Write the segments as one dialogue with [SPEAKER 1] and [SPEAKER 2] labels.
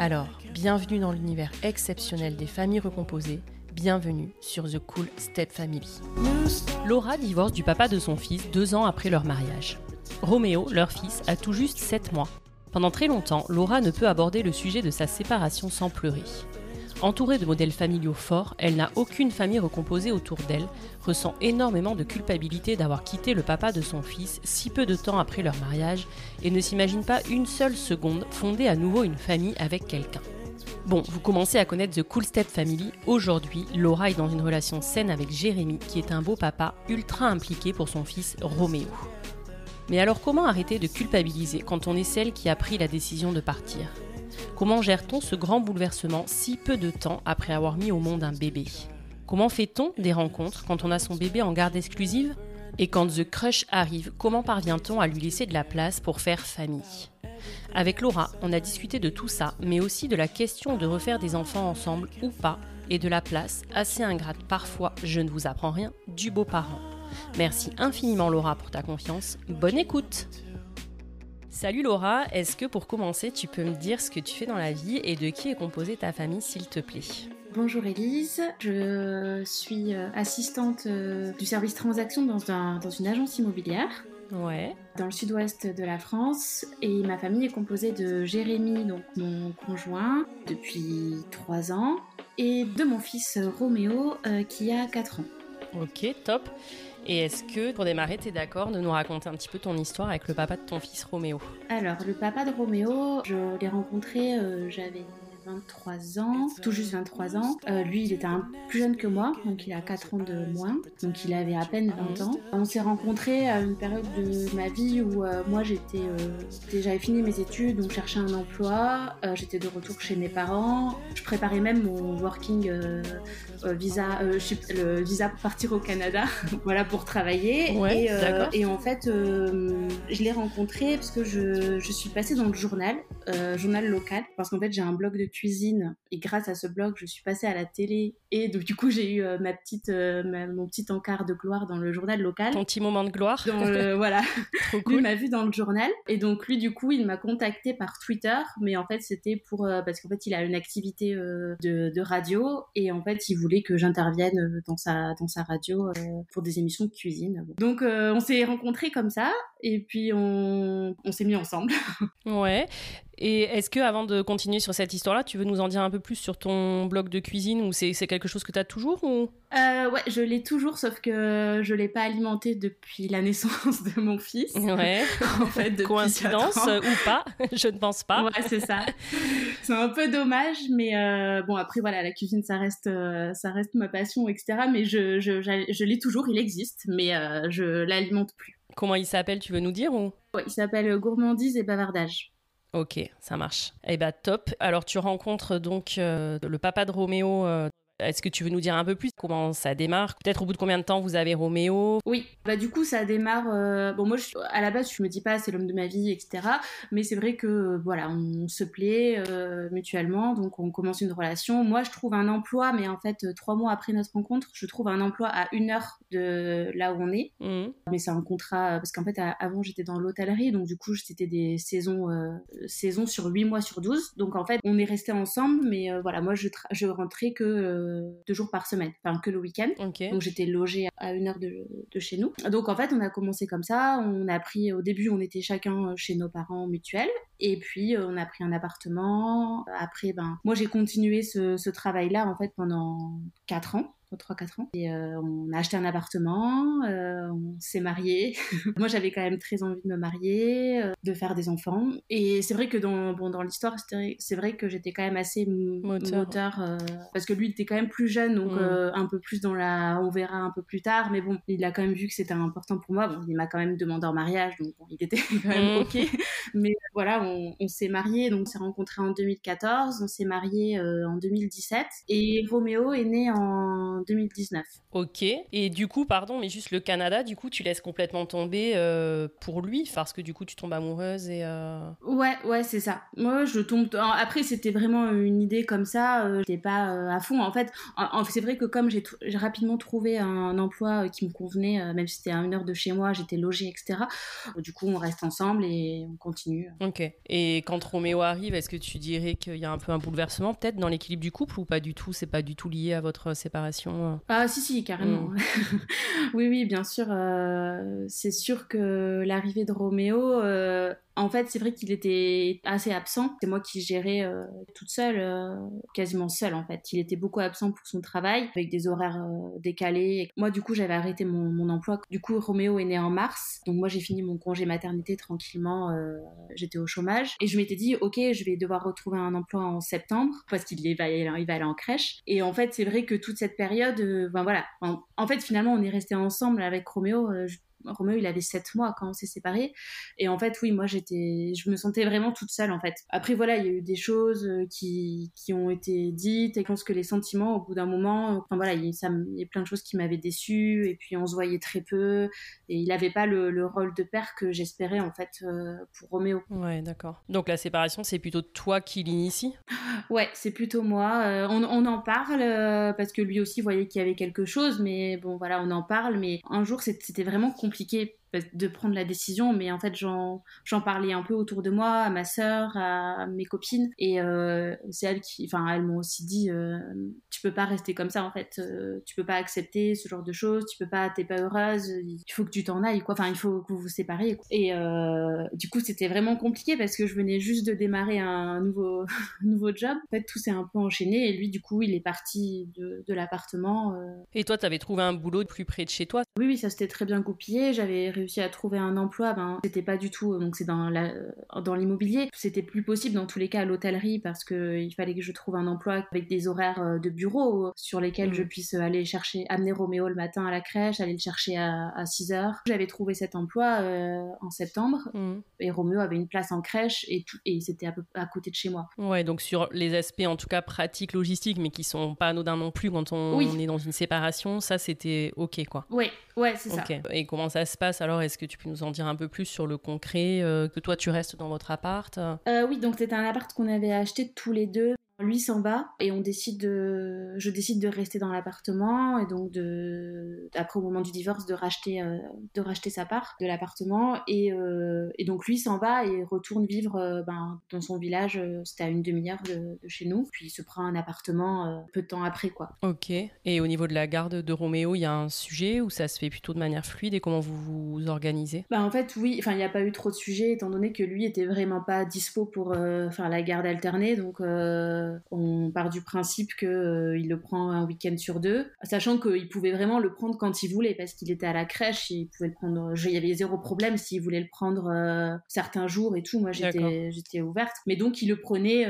[SPEAKER 1] Alors, bienvenue dans l'univers exceptionnel des familles recomposées bienvenue sur The Cool Step Family. Laura divorce du papa de son fils deux ans après leur mariage. Roméo, leur fils, a tout juste 7 mois. Pendant très longtemps, Laura ne peut aborder le sujet de sa séparation sans pleurer. Entourée de modèles familiaux forts, elle n'a aucune famille recomposée autour d'elle, ressent énormément de culpabilité d'avoir quitté le papa de son fils si peu de temps après leur mariage et ne s'imagine pas une seule seconde fonder à nouveau une famille avec quelqu'un. Bon, vous commencez à connaître The Cool Step Family. Aujourd'hui, Laura est dans une relation saine avec Jérémy, qui est un beau papa ultra impliqué pour son fils Roméo. Mais alors comment arrêter de culpabiliser quand on est celle qui a pris la décision de partir? Comment gère-t-on ce grand bouleversement si peu de temps après avoir mis au monde un bébé? Comment fait-on des rencontres quand on a son bébé en garde exclusive? Et quand The Crush arrive, comment parvient-on à lui laisser de la place pour faire famille? Avec Laura, on a discuté de tout ça, mais aussi de la question de refaire des enfants ensemble ou pas, et de la place, assez ingrate. Parfois, je ne vous apprends rien, du beau-parent. Merci infiniment Laura pour ta confiance. Bonne écoute Salut Laura, est-ce que pour commencer tu peux me dire ce que tu fais dans la vie et de qui est composée ta famille s'il te plaît?
[SPEAKER 2] Bonjour Elise, je suis euh, assistante euh, du service transaction dans, dans une agence immobilière.
[SPEAKER 1] Ouais.
[SPEAKER 2] Dans le sud-ouest de la France. Et ma famille est composée de Jérémy, donc mon conjoint, depuis 3 ans, et de mon fils Roméo, euh, qui a 4 ans.
[SPEAKER 1] Ok, top. Et est-ce que, pour démarrer, tu es d'accord de nous raconter un petit peu ton histoire avec le papa de ton fils Roméo?
[SPEAKER 2] Alors, le papa de Roméo, je l'ai rencontré, euh, j'avais 23 ans, tout juste 23 ans. Euh, lui, il était un plus jeune que moi, donc il a 4 ans de moins, donc il avait à peine 20 ans. On s'est rencontrés à une période de ma vie où euh, moi j'étais, euh, j'avais fini mes études, donc cherchais un emploi, j'étais de retour chez mes parents, je préparais même mon working visa, le visa pour partir au Canada, voilà pour travailler.
[SPEAKER 1] et,
[SPEAKER 2] et, en fait, je l'ai rencontré parce que je, je, suis passée dans le journal, journal local, parce qu'en fait j'ai un blog de et grâce à ce blog, je suis passée à la télé Et donc, du coup, j'ai eu ma petite, mon petit encart de gloire dans le journal local.
[SPEAKER 1] Ton petit moment de gloire.
[SPEAKER 2] voilà. Trop cool. Lui m'a vu dans le journal. Et donc, lui, du coup, il m'a contacté par Twitter. Mais en fait, c'était pour. parce qu'en fait, il a une activité de, de, radio. Et en fait, il voulait que j'intervienne dans sa, dans sa radio pour des émissions de cuisine. Donc, on s'est rencontrés comme ça. Et puis, on, on s'est mis ensemble.
[SPEAKER 1] ouais. Et est-ce que, avant de continuer sur cette histoire-là, tu veux nous en dire un peu plus sur ton blog de cuisine ou c'est quelque chose que tu as toujours ou...
[SPEAKER 2] Euh, ouais, je l'ai toujours, sauf que je l'ai pas alimenté depuis la naissance de mon fils.
[SPEAKER 1] Ouais. en fait, depuis Coïncidence ou pas? Je ne pense pas.
[SPEAKER 2] Ouais, c'est ça. c'est un peu dommage, mais euh, bon, après, voilà, la cuisine, ça reste, euh, ça reste ma passion, etc. Mais je, je, je, l'ai toujours, il existe, mais je l'alimente plus.
[SPEAKER 1] Comment il s'appelle, tu veux nous dire ou?
[SPEAKER 2] Ouais, Il s'appelle Gourmandise et Bavardage.
[SPEAKER 1] Ok, ça marche. Eh bah top. Alors tu rencontres donc euh, le papa de Roméo euh, est-ce que tu veux nous dire un peu plus comment ça démarre? Peut-être au bout de combien de temps vous avez Roméo?
[SPEAKER 2] Oui, bah du coup ça démarre. Euh, bon moi à la base je me dis pas c'est l'homme de ma vie etc. Mais c'est vrai que voilà on se plaît euh, mutuellement donc on commence une relation. Moi je trouve un emploi mais en fait trois mois après notre rencontre je trouve un emploi à une heure de là où on est. Mmh. Mais c'est un contrat parce qu'en fait avant j'étais dans l'hôtellerie donc du coup c'était des saisons euh, saisons sur huit mois sur 12 donc en fait on est resté ensemble mais voilà moi je je rentrais que deux jours par semaine, enfin que le week-end. Donc j'étais logée à une heure de, chez nous. Donc en fait, on a commencé comme ça. On a pris, au début, on était chacun chez nos parents mutuels. Et puis euh, on a pris un appartement. Après, ben, moi j'ai continué ce, ce travail-là en fait pendant quatre ans. 3-4 ans. Et euh, on a acheté un appartement, euh, on s'est marié. Moi, j'avais quand même très envie de me marier, euh, de faire des enfants. Et c'est vrai que dans, bon, dans l'histoire, c'est vrai que j'étais quand même assez moteur, parce que lui, il était quand même plus jeune, donc mm. un peu plus dans la... On verra un peu plus tard, mais bon, il a quand même vu que c'était important pour moi. Bon, il m'a quand même demandé en mariage, donc il était quand même mm. OK. Mais voilà, on, on s'est marié, donc on s'est rencontrés en 2014, on s'est marié en 2017. Et Roméo est né en 2019.
[SPEAKER 1] Ok. Et du coup, pardon, mais juste le Canada, du coup, tu laisses complètement tomber euh, pour lui, parce que du coup, tu tombes amoureuse et. Euh,
[SPEAKER 2] ouais, ouais, c'est ça. Moi, je tombe. Après, c'était vraiment une idée comme ça. Euh, j'étais pas à fond. En fait, c'est vrai que comme j'ai rapidement trouvé un emploi qui me convenait, même si c'était à une heure de chez moi, j'étais logée, etc. Du coup, on reste ensemble et on continue.
[SPEAKER 1] Ok. Et quand Roméo arrive, est-ce que tu dirais qu'il y a un peu un bouleversement peut-être dans l'équilibre du couple ou pas du tout? C'est pas du tout lié à votre séparation?
[SPEAKER 2] Ah si si carrément. Mm. oui oui bien sûr. Euh, c'est sûr que l'arrivée de Roméo euh, en fait, c'est vrai qu'il était assez absent. C'est moi qui gérais euh, toute seule, euh, quasiment seule en fait. Il était beaucoup absent pour son travail, avec des horaires euh, décalés. Moi, du coup, j'avais arrêté mon, emploi. Du coup, Roméo est né en mars. Donc moi, j'ai fini mon congé maternité tranquillement. J'étais au chômage. Et je m'étais dit, ok, je vais devoir retrouver un emploi en septembre, parce qu'il va, va aller en crèche. Et en fait, c'est vrai que toute cette période, ben voilà. En, en, fait, finalement, on est resté ensemble avec Roméo Roméo, il avait 7 mois quand on s'est séparés. Et en fait, oui, moi, j'étais, je me sentais vraiment toute seule, en fait. Après, voilà, il y a eu des choses euh, qui, qui ont été dites et je pense que les sentiments, au bout d'un moment, enfin voilà, il y, a, il y a plein de choses qui m'avaient déçue et puis on se voyait très peu et il n'avait pas le, le, rôle de père que j'espérais, en fait, euh, pour Roméo.
[SPEAKER 1] Ouais, d'accord. Donc la séparation, c'est plutôt toi qui l'initie?
[SPEAKER 2] Ouais, c'est plutôt moi. Euh, on, on, en parle parce que lui aussi voyait qu'il y avait quelque chose, mais bon, voilà, on en parle. Mais un jour, c'était vraiment compliqué compliqué de prendre la décision, mais en fait j'en parlais un peu autour de moi, à ma sœur, à mes copines, et euh, c'est elles qui, enfin elles m'ont aussi dit, euh, tu peux pas rester comme ça en fait, euh, tu peux pas accepter ce genre de choses, tu peux pas, t'es pas heureuse, il faut que tu t'en ailles quoi, enfin il faut que vous vous sépariez. Et du coup c'était vraiment compliqué parce que je venais juste de démarrer un nouveau nouveau job, en fait tout s'est un peu enchaîné et lui du coup il est parti de, de l'appartement.
[SPEAKER 1] Et toi t'avais trouvé un boulot plus près de chez toi?
[SPEAKER 2] Oui oui ça s'était très bien goupillé, j'avais réussi à trouver un emploi, ben c'était pas du tout, donc c'est dans la, dans l'immobilier. C'était plus possible dans tous les cas à l'hôtellerie parce que il fallait que je trouve un emploi avec des horaires euh, de bureau sur lesquels je mm. puisse aller chercher, amener Roméo le matin à la crèche, aller le chercher à, à 6 heures. J'avais trouvé cet emploi euh, en septembre mm. et Roméo avait une place en crèche et tout, et c'était à, peu, à côté de chez moi.
[SPEAKER 1] Ouais, donc sur les aspects en tout cas pratiques, logistiques, mais qui sont pas anodins non plus quand on, est dans une séparation, ça c'était ok quoi.
[SPEAKER 2] Ouais, ouais, c'est ça.
[SPEAKER 1] Et comment ça se passe alors Est-ce que tu peux nous en dire un peu plus sur le concret euh, Que toi, tu restes dans votre appart?
[SPEAKER 2] Euh, Oui, donc c'était un appart qu'on avait acheté tous les deux Lui s'en va et on décide de, je décide de rester dans l'appartement et donc de, après au moment du divorce, de racheter, euh, de racheter sa part de l'appartement et, euh, et, donc lui s'en va et retourne vivre euh, ben, dans son village. C'était à une demi-heure de, chez nous. Puis il se prend un appartement peu de temps après quoi.
[SPEAKER 1] Ok. Et au niveau de la garde de Roméo, il y a un sujet où ça se fait plutôt de manière fluide et comment vous vous organisez?
[SPEAKER 2] Bah en fait oui. Enfin il n'y a pas eu trop de sujets étant donné que lui était vraiment pas dispo pour faire la garde alternée donc euh, on part du principe qu'il euh, le prend un week-end sur deux, sachant qu'il pouvait vraiment le prendre quand il voulait parce qu'il était à la crèche, il pouvait le prendre. Il y avait zéro problème s'il voulait le prendre euh, certains jours et tout. Moi, j'étais j'étais ouverte, mais donc il le prenait.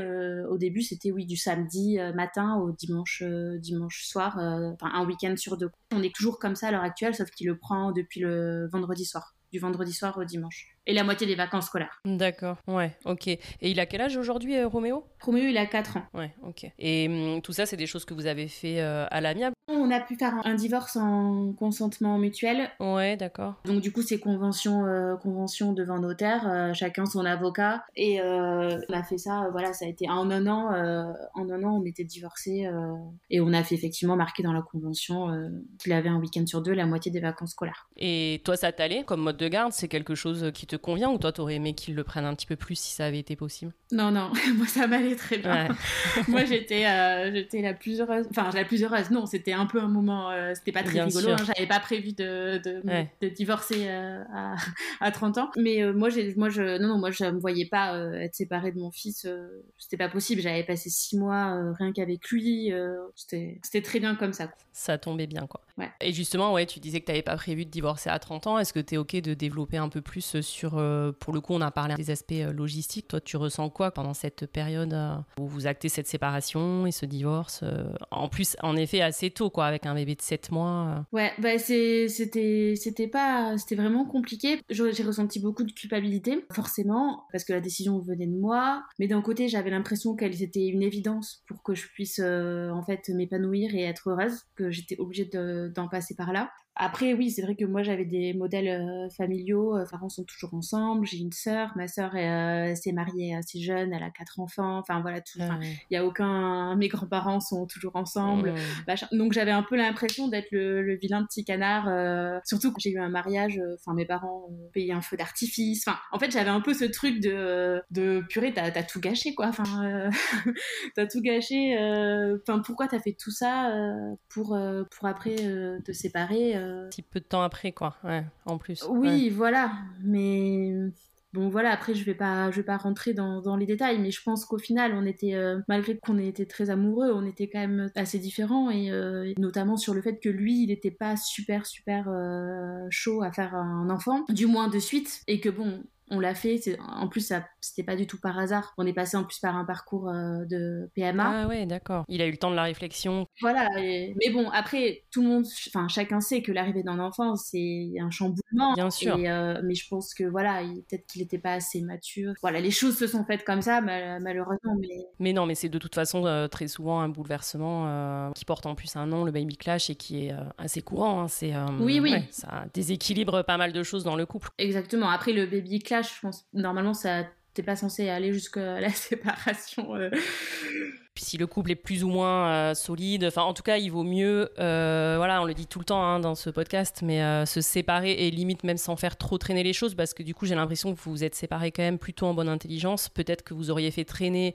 [SPEAKER 2] au début, c'était oui du samedi matin au dimanche dimanche soir, enfin un week-end sur deux. On est toujours comme ça à l'heure actuelle, sauf qu'il le prend depuis le vendredi soir du vendredi soir au dimanche. Et la moitié des vacances scolaires.
[SPEAKER 1] D'accord, ouais, ok. Et il a quel âge aujourd'hui, euh, Roméo?
[SPEAKER 2] Roméo, il a 4 ans.
[SPEAKER 1] Ouais, ok. Et hum, tout ça, c'est des choses que vous avez fait euh, à l'amiable?
[SPEAKER 2] On a pu faire un, divorce en consentement mutuel.
[SPEAKER 1] Ouais, d'accord.
[SPEAKER 2] Donc du coup, c'est convention, euh, convention devant notaire, chacun son avocat. Et on a fait ça, voilà, ça a été en un an. en un an, on était divorcés. et on a fait effectivement marquer dans la convention qu'il avait un week-end sur deux la moitié des vacances scolaires.
[SPEAKER 1] Et toi, ça t'allait comme mode de garde? C'est quelque chose qui te convient ou toi, t'aurais aimé qu'ils le prennent un petit peu plus si ça avait été possible?
[SPEAKER 2] Non, non, moi ça m'allait très bien. moi j'étais euh, j'étais la plus heureuse, enfin la plus heureuse, non, c'était un peu un moment, euh, c'était pas très rigolo, hein. j'avais pas prévu de, de, divorcer euh, à, à, 30 ans, mais moi, moi je, non, non, moi je me voyais pas être séparée de mon fils, c'était pas possible, j'avais passé six mois rien qu'avec lui, c'était très bien comme ça.
[SPEAKER 1] Ça tombait bien quoi.
[SPEAKER 2] Ouais.
[SPEAKER 1] Et justement, ouais, tu disais que t'avais pas prévu de divorcer à 30 ans, est-ce que tu es ok de développer un peu plus sur euh, pour le coup, on a parlé des aspects euh, logistiques. Toi, tu ressens quoi pendant cette période euh, où vous actez cette séparation et ce divorce En plus, en effet, assez tôt, quoi, avec un bébé de 7 mois.
[SPEAKER 2] Ouais, bah c'était pas c'était vraiment compliqué. J'ai ressenti beaucoup de culpabilité, forcément, parce que la décision venait de moi. Mais d'un côté, j'avais l'impression qu'elle était une évidence pour que je puisse en fait m'épanouir et être heureuse, que j'étais obligée d'en passer par là. Après, oui, c'est vrai que moi, j'avais des modèles euh, familiaux. Mes euh, parents sont toujours ensemble. J'ai une sœur. Ma sœur euh, s'est mariée assez jeune. Elle a quatre enfants. Enfin, voilà, tout. Il y a aucun. Mes grands-parents sont toujours ensemble. Donc, j'avais un peu l'impression d'être le, vilain petit canard. surtout quand j'ai eu un mariage. Enfin, mes parents ont payé un feu d'artifice. Enfin, en fait, j'avais un peu ce truc de, de purée, t'as as tout gâché, quoi. Enfin, t'as tout gâché. Enfin, pourquoi t'as fait tout ça pour, pour après te séparer
[SPEAKER 1] un petit peu de temps après, quoi. Ouais, en plus.
[SPEAKER 2] Oui, voilà. Mais bon, voilà. Après, je vais pas, je vais pas rentrer dans, dans les détails, mais je pense qu'au final, on était, euh, malgré qu'on ait été très amoureux, on était quand même assez différents et euh, notamment sur le fait que lui, il était pas super super euh, chaud à faire un enfant, du moins de suite, et que bon, on l'a fait. En plus, c'était pas du tout par hasard. On est passé en plus par un parcours euh, de PMA.
[SPEAKER 1] Ah ouais, d'accord. Il a eu le temps de la réflexion.
[SPEAKER 2] Voilà. Mais bon, après, tout le monde, enfin, chacun sait que l'arrivée d'un enfant, c'est un chamboulement.
[SPEAKER 1] Bien sûr.
[SPEAKER 2] Euh, mais je pense que voilà, peut-être qu'il n'était pas assez mature. Voilà, les choses se sont faites comme ça, malheureusement. Mais,
[SPEAKER 1] mais non, mais c'est de toute façon euh, très souvent un bouleversement qui porte en plus un nom, le baby clash, et qui est assez courant. Hein. C'est
[SPEAKER 2] oui, oui.
[SPEAKER 1] ça déséquilibre pas mal de choses dans le couple.
[SPEAKER 2] Exactement. Après, le baby clash je pense, normalement, ça t'es pas censé aller jusqu'à la séparation. Euh.
[SPEAKER 1] Puis si le couple est plus ou moins euh, solide, enfin en tout cas il vaut mieux, euh, voilà on le dit tout le temps hein, dans ce podcast, mais se séparer et limite même sans faire trop traîner les choses parce que du coup j'ai l'impression que vous vous êtes séparés quand même plutôt en bonne intelligence. Peut-être que vous auriez fait traîner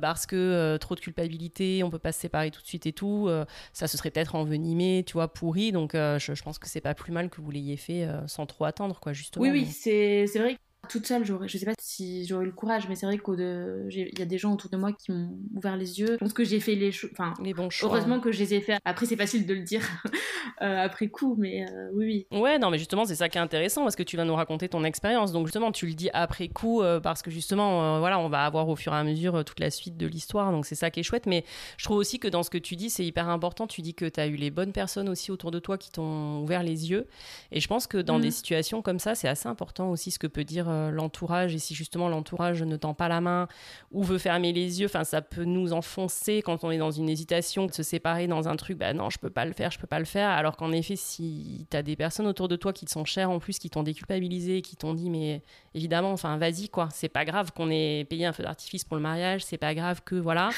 [SPEAKER 1] parce que trop de culpabilité, on peut pas se séparer tout de suite et tout, ça se serait peut-être envenimé, tu vois, pourri. Donc je, je, pense que c'est pas plus mal que vous l'ayez fait sans trop attendre quoi justement.
[SPEAKER 2] Oui oui c'est vrai toute seule, j'aurais, je sais pas si j'aurais eu le courage, mais c'est vrai qu'il y a des gens autour de moi qui m'ont ouvert les yeux. Je pense que j'ai fait les choses, enfin,
[SPEAKER 1] les bons choix.
[SPEAKER 2] Heureusement que je les ai fait. Après, c'est facile de le dire euh, après coup, mais euh, oui,
[SPEAKER 1] oui. Ouais, non, mais justement, c'est ça qui est intéressant parce que tu vas nous raconter ton expérience. Donc, justement, tu le dis après coup euh, parce que justement, voilà, on va avoir au fur et à mesure toute la suite de l'histoire. Donc, c'est ça qui est chouette. Mais je trouve aussi que dans ce que tu dis, c'est hyper important. Tu dis que tu as eu les bonnes personnes aussi autour de toi qui t'ont ouvert les yeux. Et je pense que dans mm. des situations comme ça, c'est assez important aussi ce que peut dire l'entourage et si justement l'entourage ne tend pas la main ou veut fermer les yeux, ça peut nous enfoncer quand on est dans une hésitation de se séparer dans un truc, bah non, je peux pas le faire, je peux pas le faire. Alors qu'en effet, si tu as des personnes autour de toi qui te sont chères en plus, qui t'ont déculpabilisé, qui t'ont dit, mais évidemment, enfin vas-y quoi, c'est pas grave qu'on ait payé un feu d'artifice pour le mariage, c'est pas grave que voilà.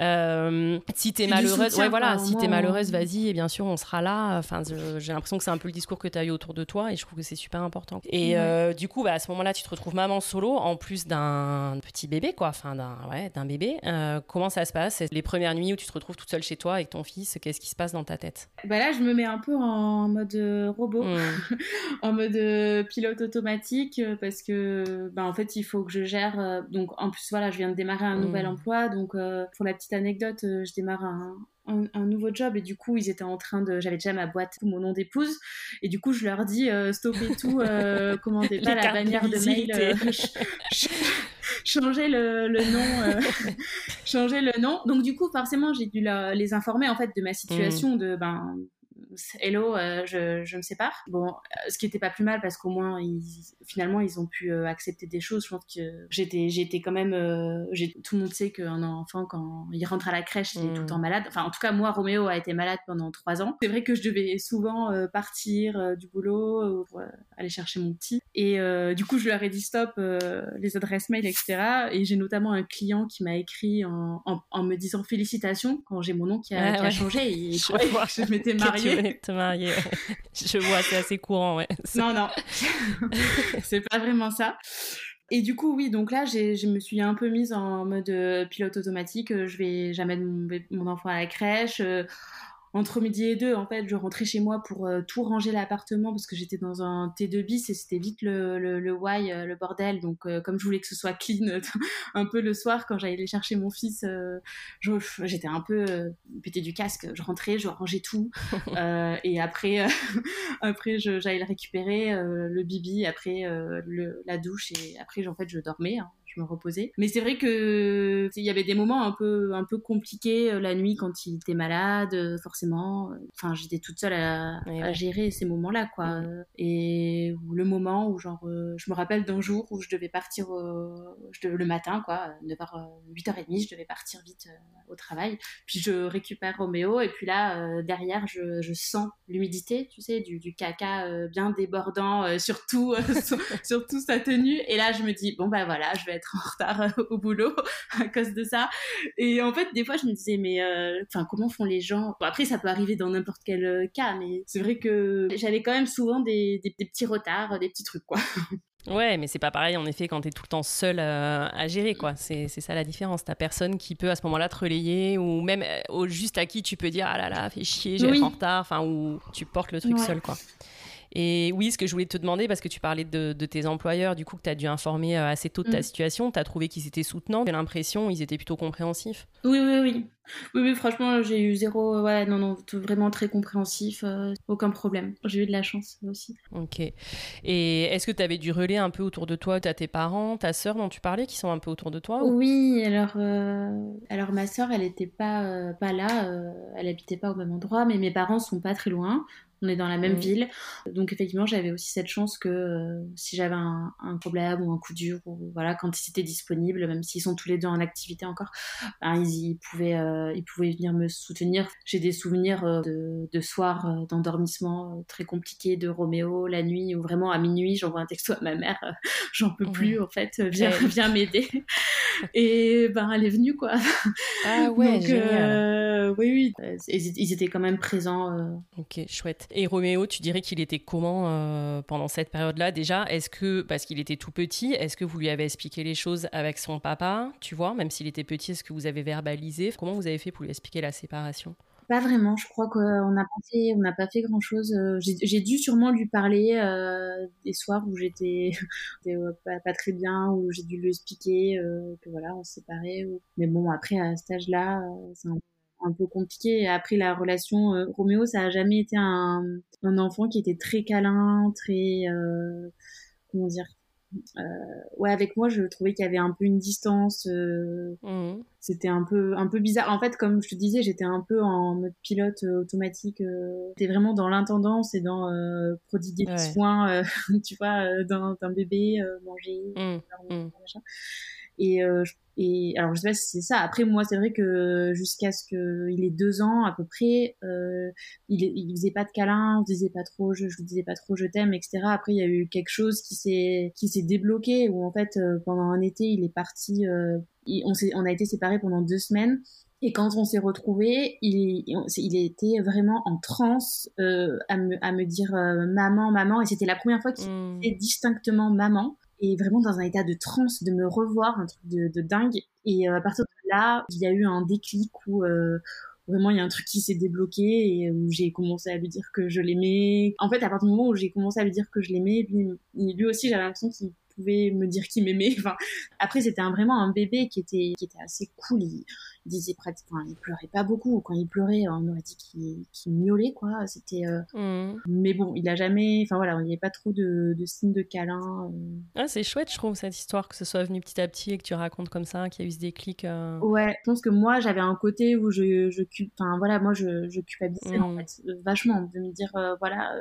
[SPEAKER 1] Euh, si t'es malheureuse, ouais, voilà, si t'es malheureuse, vas-y, et bien sûr, on sera là. Enfin, j'ai l'impression que c'est un peu le discours que tu as eu autour de toi, et je trouve que c'est super important. Et euh, du coup, bah, à ce moment-là, tu te retrouves maman solo, en plus d'un petit bébé, quoi, enfin, d'un ouais, d'un bébé. Euh, comment ça se passe? Les premières nuits où tu te retrouves toute seule chez toi avec ton fils, qu'est-ce qui se passe dans ta tête?
[SPEAKER 2] Bah là, je me mets un peu en mode robot, hmm. en mode pilote automatique, parce que, bah, en fait, il faut que je gère. donc, en plus, voilà, je viens de démarrer un nouvel hmm. emploi, donc pour la petite anecdote, je démarre un, un, nouveau job et du coup ils étaient en train de j'avais déjà ma boîte mon nom d'épouse et du coup je leur dis euh, stoppez tout euh, commandez pas la bannière de mail euh, changez le, le nom changer le nom donc du coup forcément j'ai dû les informer en fait de ma situation mm. de ben hello, euh, je, je, me sépare. Bon, euh, ce qui était pas plus mal parce qu'au moins, ils, finalement, ils ont pu euh, accepter des choses. Je pense que j'étais, j'étais quand même. tout le monde sait qu'un enfant, quand il rentre à la crèche, il est tout le temps mm. malade. Enfin, en tout cas, moi, Roméo a été malade pendant trois ans. C'est vrai que je devais souvent partir du boulot pour aller chercher mon petit. Et du coup, je leur ai dit stop, les adresses mail, etc. Et j'ai notamment un client qui m'a écrit en, en, me disant félicitations quand j'ai mon nom qui a, qui a changé. Et je, je m'étais mariée
[SPEAKER 1] te marier. Je vois, c'est assez courant, ouais.
[SPEAKER 2] Non, non, c'est pas vraiment ça. Et du coup, oui, donc là, je me suis un peu mise en mode euh, pilote automatique. Euh, je vais jamais mon, mon enfant à la crèche. Entre midi et deux, en fait, je rentrais chez moi pour euh, tout ranger l'appartement parce que j'étais dans un T2 bis et c'était vite le, le, le why, euh, le bordel. Donc, euh, comme je voulais que ce soit clean un peu le soir quand j'allais chercher mon fils, j'étais un peu pété du casque. Je rentrais, je rangeais tout. et après, après j'allais le récupérer, le bibi, après le, la douche et après, en fait, je dormais. Hein me reposais. Mais c'est vrai que il y avait des moments un peu un peu compliqués euh, la nuit quand il était malade, euh, forcément. Enfin, j'étais toute seule à, gérer ces moments-là, quoi. Et le moment où genre, euh, je me rappelle d'un jour où je devais partir le matin, quoi, 9h, 8h30, je devais partir vite au travail. Puis je récupère Roméo et puis là derrière, je, je sens l'humidité, tu sais, du, du caca bien débordant, surtout surtout sa tenue. Et là, je me dis bon bah voilà, je vais être en retard euh, au boulot à cause de ça. Et en fait, des fois, je me disais, mais euh, comment font les gens? Après, ça peut arriver dans n'importe quel euh, cas, mais c'est vrai que j'avais quand même souvent des, des, petits retards, des petits trucs, quoi.
[SPEAKER 1] Ouais, mais c'est pas pareil en effet quand t'es tout le temps seul à gérer, quoi. C'est ça la différence. T'as personne qui peut à ce moment-là te relayer ou même au juste à qui tu peux dire ah là là, fais chier, j'ai en retard, enfin, ou tu portes le truc seul, quoi. Et oui, ce que je voulais te demander, parce que tu parlais de, tes employeurs, du coup, que tu as dû informer euh, assez tôt de ta mm. situation, tu as trouvé qu'ils étaient soutenants, j'ai l'impression, ils étaient plutôt compréhensifs.
[SPEAKER 2] Oui, oui, oui. Oui, oui, franchement, j'ai eu zéro. Ouais, non, non, vraiment très compréhensif, euh, aucun problème. J'ai eu de la chance aussi.
[SPEAKER 1] Ok. Et est-ce que tu avais du relais un peu autour de toi Tu as tes parents, ta sœur dont tu parlais qui sont un peu autour de toi
[SPEAKER 2] Oui, alors, euh, alors ma sœur, elle n'était pas, pas là, elle habitait pas au même endroit, mais mes parents sont pas très loin on est dans la même mm. ville. Donc effectivement, j'avais aussi cette chance que euh, si j'avais un, problème ou un coup dur, ou voilà, quand ils étaient disponibles, même s'ils sont tous les deux en activité encore, ben, ils, pouvaient, euh, ils pouvaient venir me soutenir. J'ai des souvenirs euh, de, de soirs d'endormissement très compliqués de Roméo la nuit, où vraiment à minuit, j'envoie un texto à ma mère, j'en peux plus en fait, viens, viens m'aider. Et ben elle est venue quoi.
[SPEAKER 1] Ah ouais,
[SPEAKER 2] oui, oui, ils, étaient quand même présents.
[SPEAKER 1] Ok, chouette. Et Roméo, tu dirais qu'il était comment euh, pendant cette période-là? Déjà Est-ce que, parce qu'il était tout petit, est-ce que vous lui avez expliqué les choses avec son papa Tu vois, même s'il était petit, est-ce que vous avez verbalisé? Comment vous avez fait pour lui expliquer la séparation?
[SPEAKER 2] Pas vraiment, je crois qu'on n'a pas fait, on n'a pas fait grand chose. Euh, j'ai dû sûrement lui parler euh, des soirs où j'étais pas, très bien, où j'ai dû lui expliquer que voilà, on se séparait. Mais bon, après à cet âge-là, c'est un un peu compliqué. Après, la relation euh, Roméo, ça a jamais été un, un, enfant qui était très câlin, très euh, comment dire. Euh, ouais, avec moi, je trouvais qu'il y avait un peu une distance. Mmh. C'était un peu un peu bizarre. En fait, comme je te disais, j'étais un peu en mode pilote automatique. J'étais vraiment dans l'intendance et dans prodiguer des soins, tu vois, d'un bébé, manger, mmh. Mmh. Et je et alors je sais pas si c'est ça. Après moi c'est vrai que jusqu'à ce qu'il ait deux ans à peu près, euh, il, il faisait pas de câlins, on disait pas trop, je, je disais pas trop je t'aime, etc. Après il y a eu quelque chose qui s'est qui s'est débloqué où en fait euh, pendant un été il est parti, euh, on s'est on a été séparés pendant deux semaines Et quand on s'est retrouvés, il, il était vraiment en transe euh, à, me, à me dire euh, maman, maman. Et c'était la première fois qu'il mmh. disait distinctement maman. Vraiment dans un état de transe, de me revoir, un truc de, dingue. Et euh, à partir de là, il y a eu un déclic où vraiment il y a un truc qui s'est débloqué et où j'ai commencé à lui dire que je l'aimais. En fait, à partir du moment où j'ai commencé à lui dire que je l'aimais, lui, lui aussi j'avais l'impression qu'il pouvait me dire qu'il m'aimait. Enfin, après, c'était vraiment un bébé qui était, qui était assez cool. Il disait pratiquement, il pleurait pas beaucoup. Quand il pleurait, on aurait dit qu'il miaulait, quoi. C'était. Euh, mmh. Mais bon, il a jamais. Enfin voilà, il n'y avait pas trop de, de signes de câlin. Euh.
[SPEAKER 1] Ah, c'est chouette, je trouve, cette histoire, que ce soit venu petit à petit et que tu racontes comme ça, qu'il y a eu ce déclic. Euh.
[SPEAKER 2] Ouais, je pense que moi, j'avais un côté où je. je enfin voilà, moi, je, je culpabilisais, en mmh. fait, vachement, de me dire, voilà,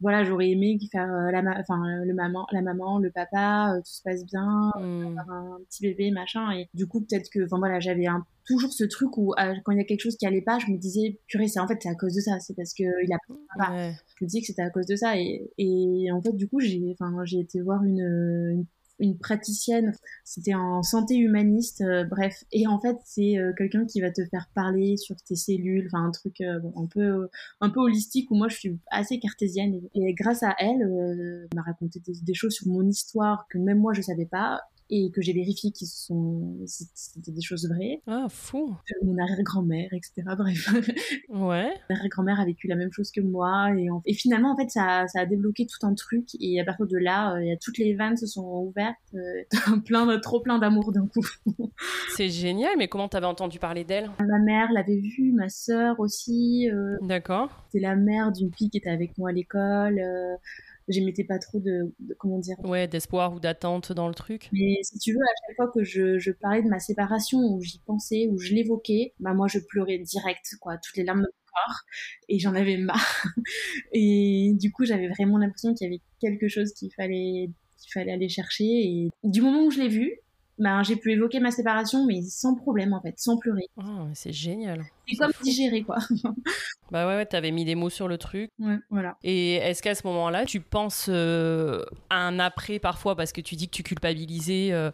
[SPEAKER 2] voilà j'aurais aimé faire la, enfin, le maman, la maman, le papa, tout se passe bien, mmh. un petit bébé, machin. Et du coup, peut-être que. Enfin voilà, j'avais un toujours ce truc où euh, quand il y a quelque chose qui allait pas, je me disais purée, c'est en fait c'est à cause de ça, c'est parce que il a pas. Je me disais que c'était à cause de ça et, et en fait du coup j'ai enfin j'ai été voir une, une, praticienne, c'était en santé humaniste, euh, bref. Et en fait c'est euh, quelqu'un qui va te faire parler sur tes cellules, enfin un truc bon, un peu un peu holistique où moi je suis assez cartésienne. Et, grâce à elle, elle m'a raconté des, des, choses sur mon histoire que même moi je savais pas et que j'ai vérifié qu'ils sont c'était des choses vraies.
[SPEAKER 1] Ah, fou.
[SPEAKER 2] Mon arrière-grand-mère, etc. Bref.
[SPEAKER 1] Ouais.
[SPEAKER 2] Mon arrière-grand-mère a vécu la même chose que moi et, et finalement en fait ça, ça, a débloqué tout un truc et à partir de là, euh, y a toutes les vannes se sont ouvertes, euh, plein trop plein d'amour d'un coup.
[SPEAKER 1] C'est génial, mais comment t'avais entendu parler d'elle?
[SPEAKER 2] Ma mère l'avait vue, ma sœur aussi. Euh,
[SPEAKER 1] D'accord.
[SPEAKER 2] C'est la mère d'une fille qui était avec moi à l'école j'émettais pas trop de, comment dire.
[SPEAKER 1] Ouais d'espoir ou d'attente dans le truc.
[SPEAKER 2] Mais si tu veux à chaque fois que je, je parlais de ma séparation ou j'y pensais ou je l'évoquais bah moi je pleurais direct quoi toutes les larmes de mon corps. Et j'en avais marre. Et du coup j'avais vraiment l'impression qu'il y avait quelque chose qu'il fallait qu'il fallait aller chercher. Et du moment où je l'ai vu bah, j'ai pu évoquer ma séparation, mais sans problème en fait, sans pleurer.
[SPEAKER 1] Oh, c'est génial.
[SPEAKER 2] C'est comme digérer quoi.
[SPEAKER 1] bah ouais, ouais t'avais mis des mots sur le truc.
[SPEAKER 2] Ouais, voilà.
[SPEAKER 1] Et est-ce qu'à ce, moment-là, tu penses euh, à un après parfois parce que tu dis que tu culpabilisais euh,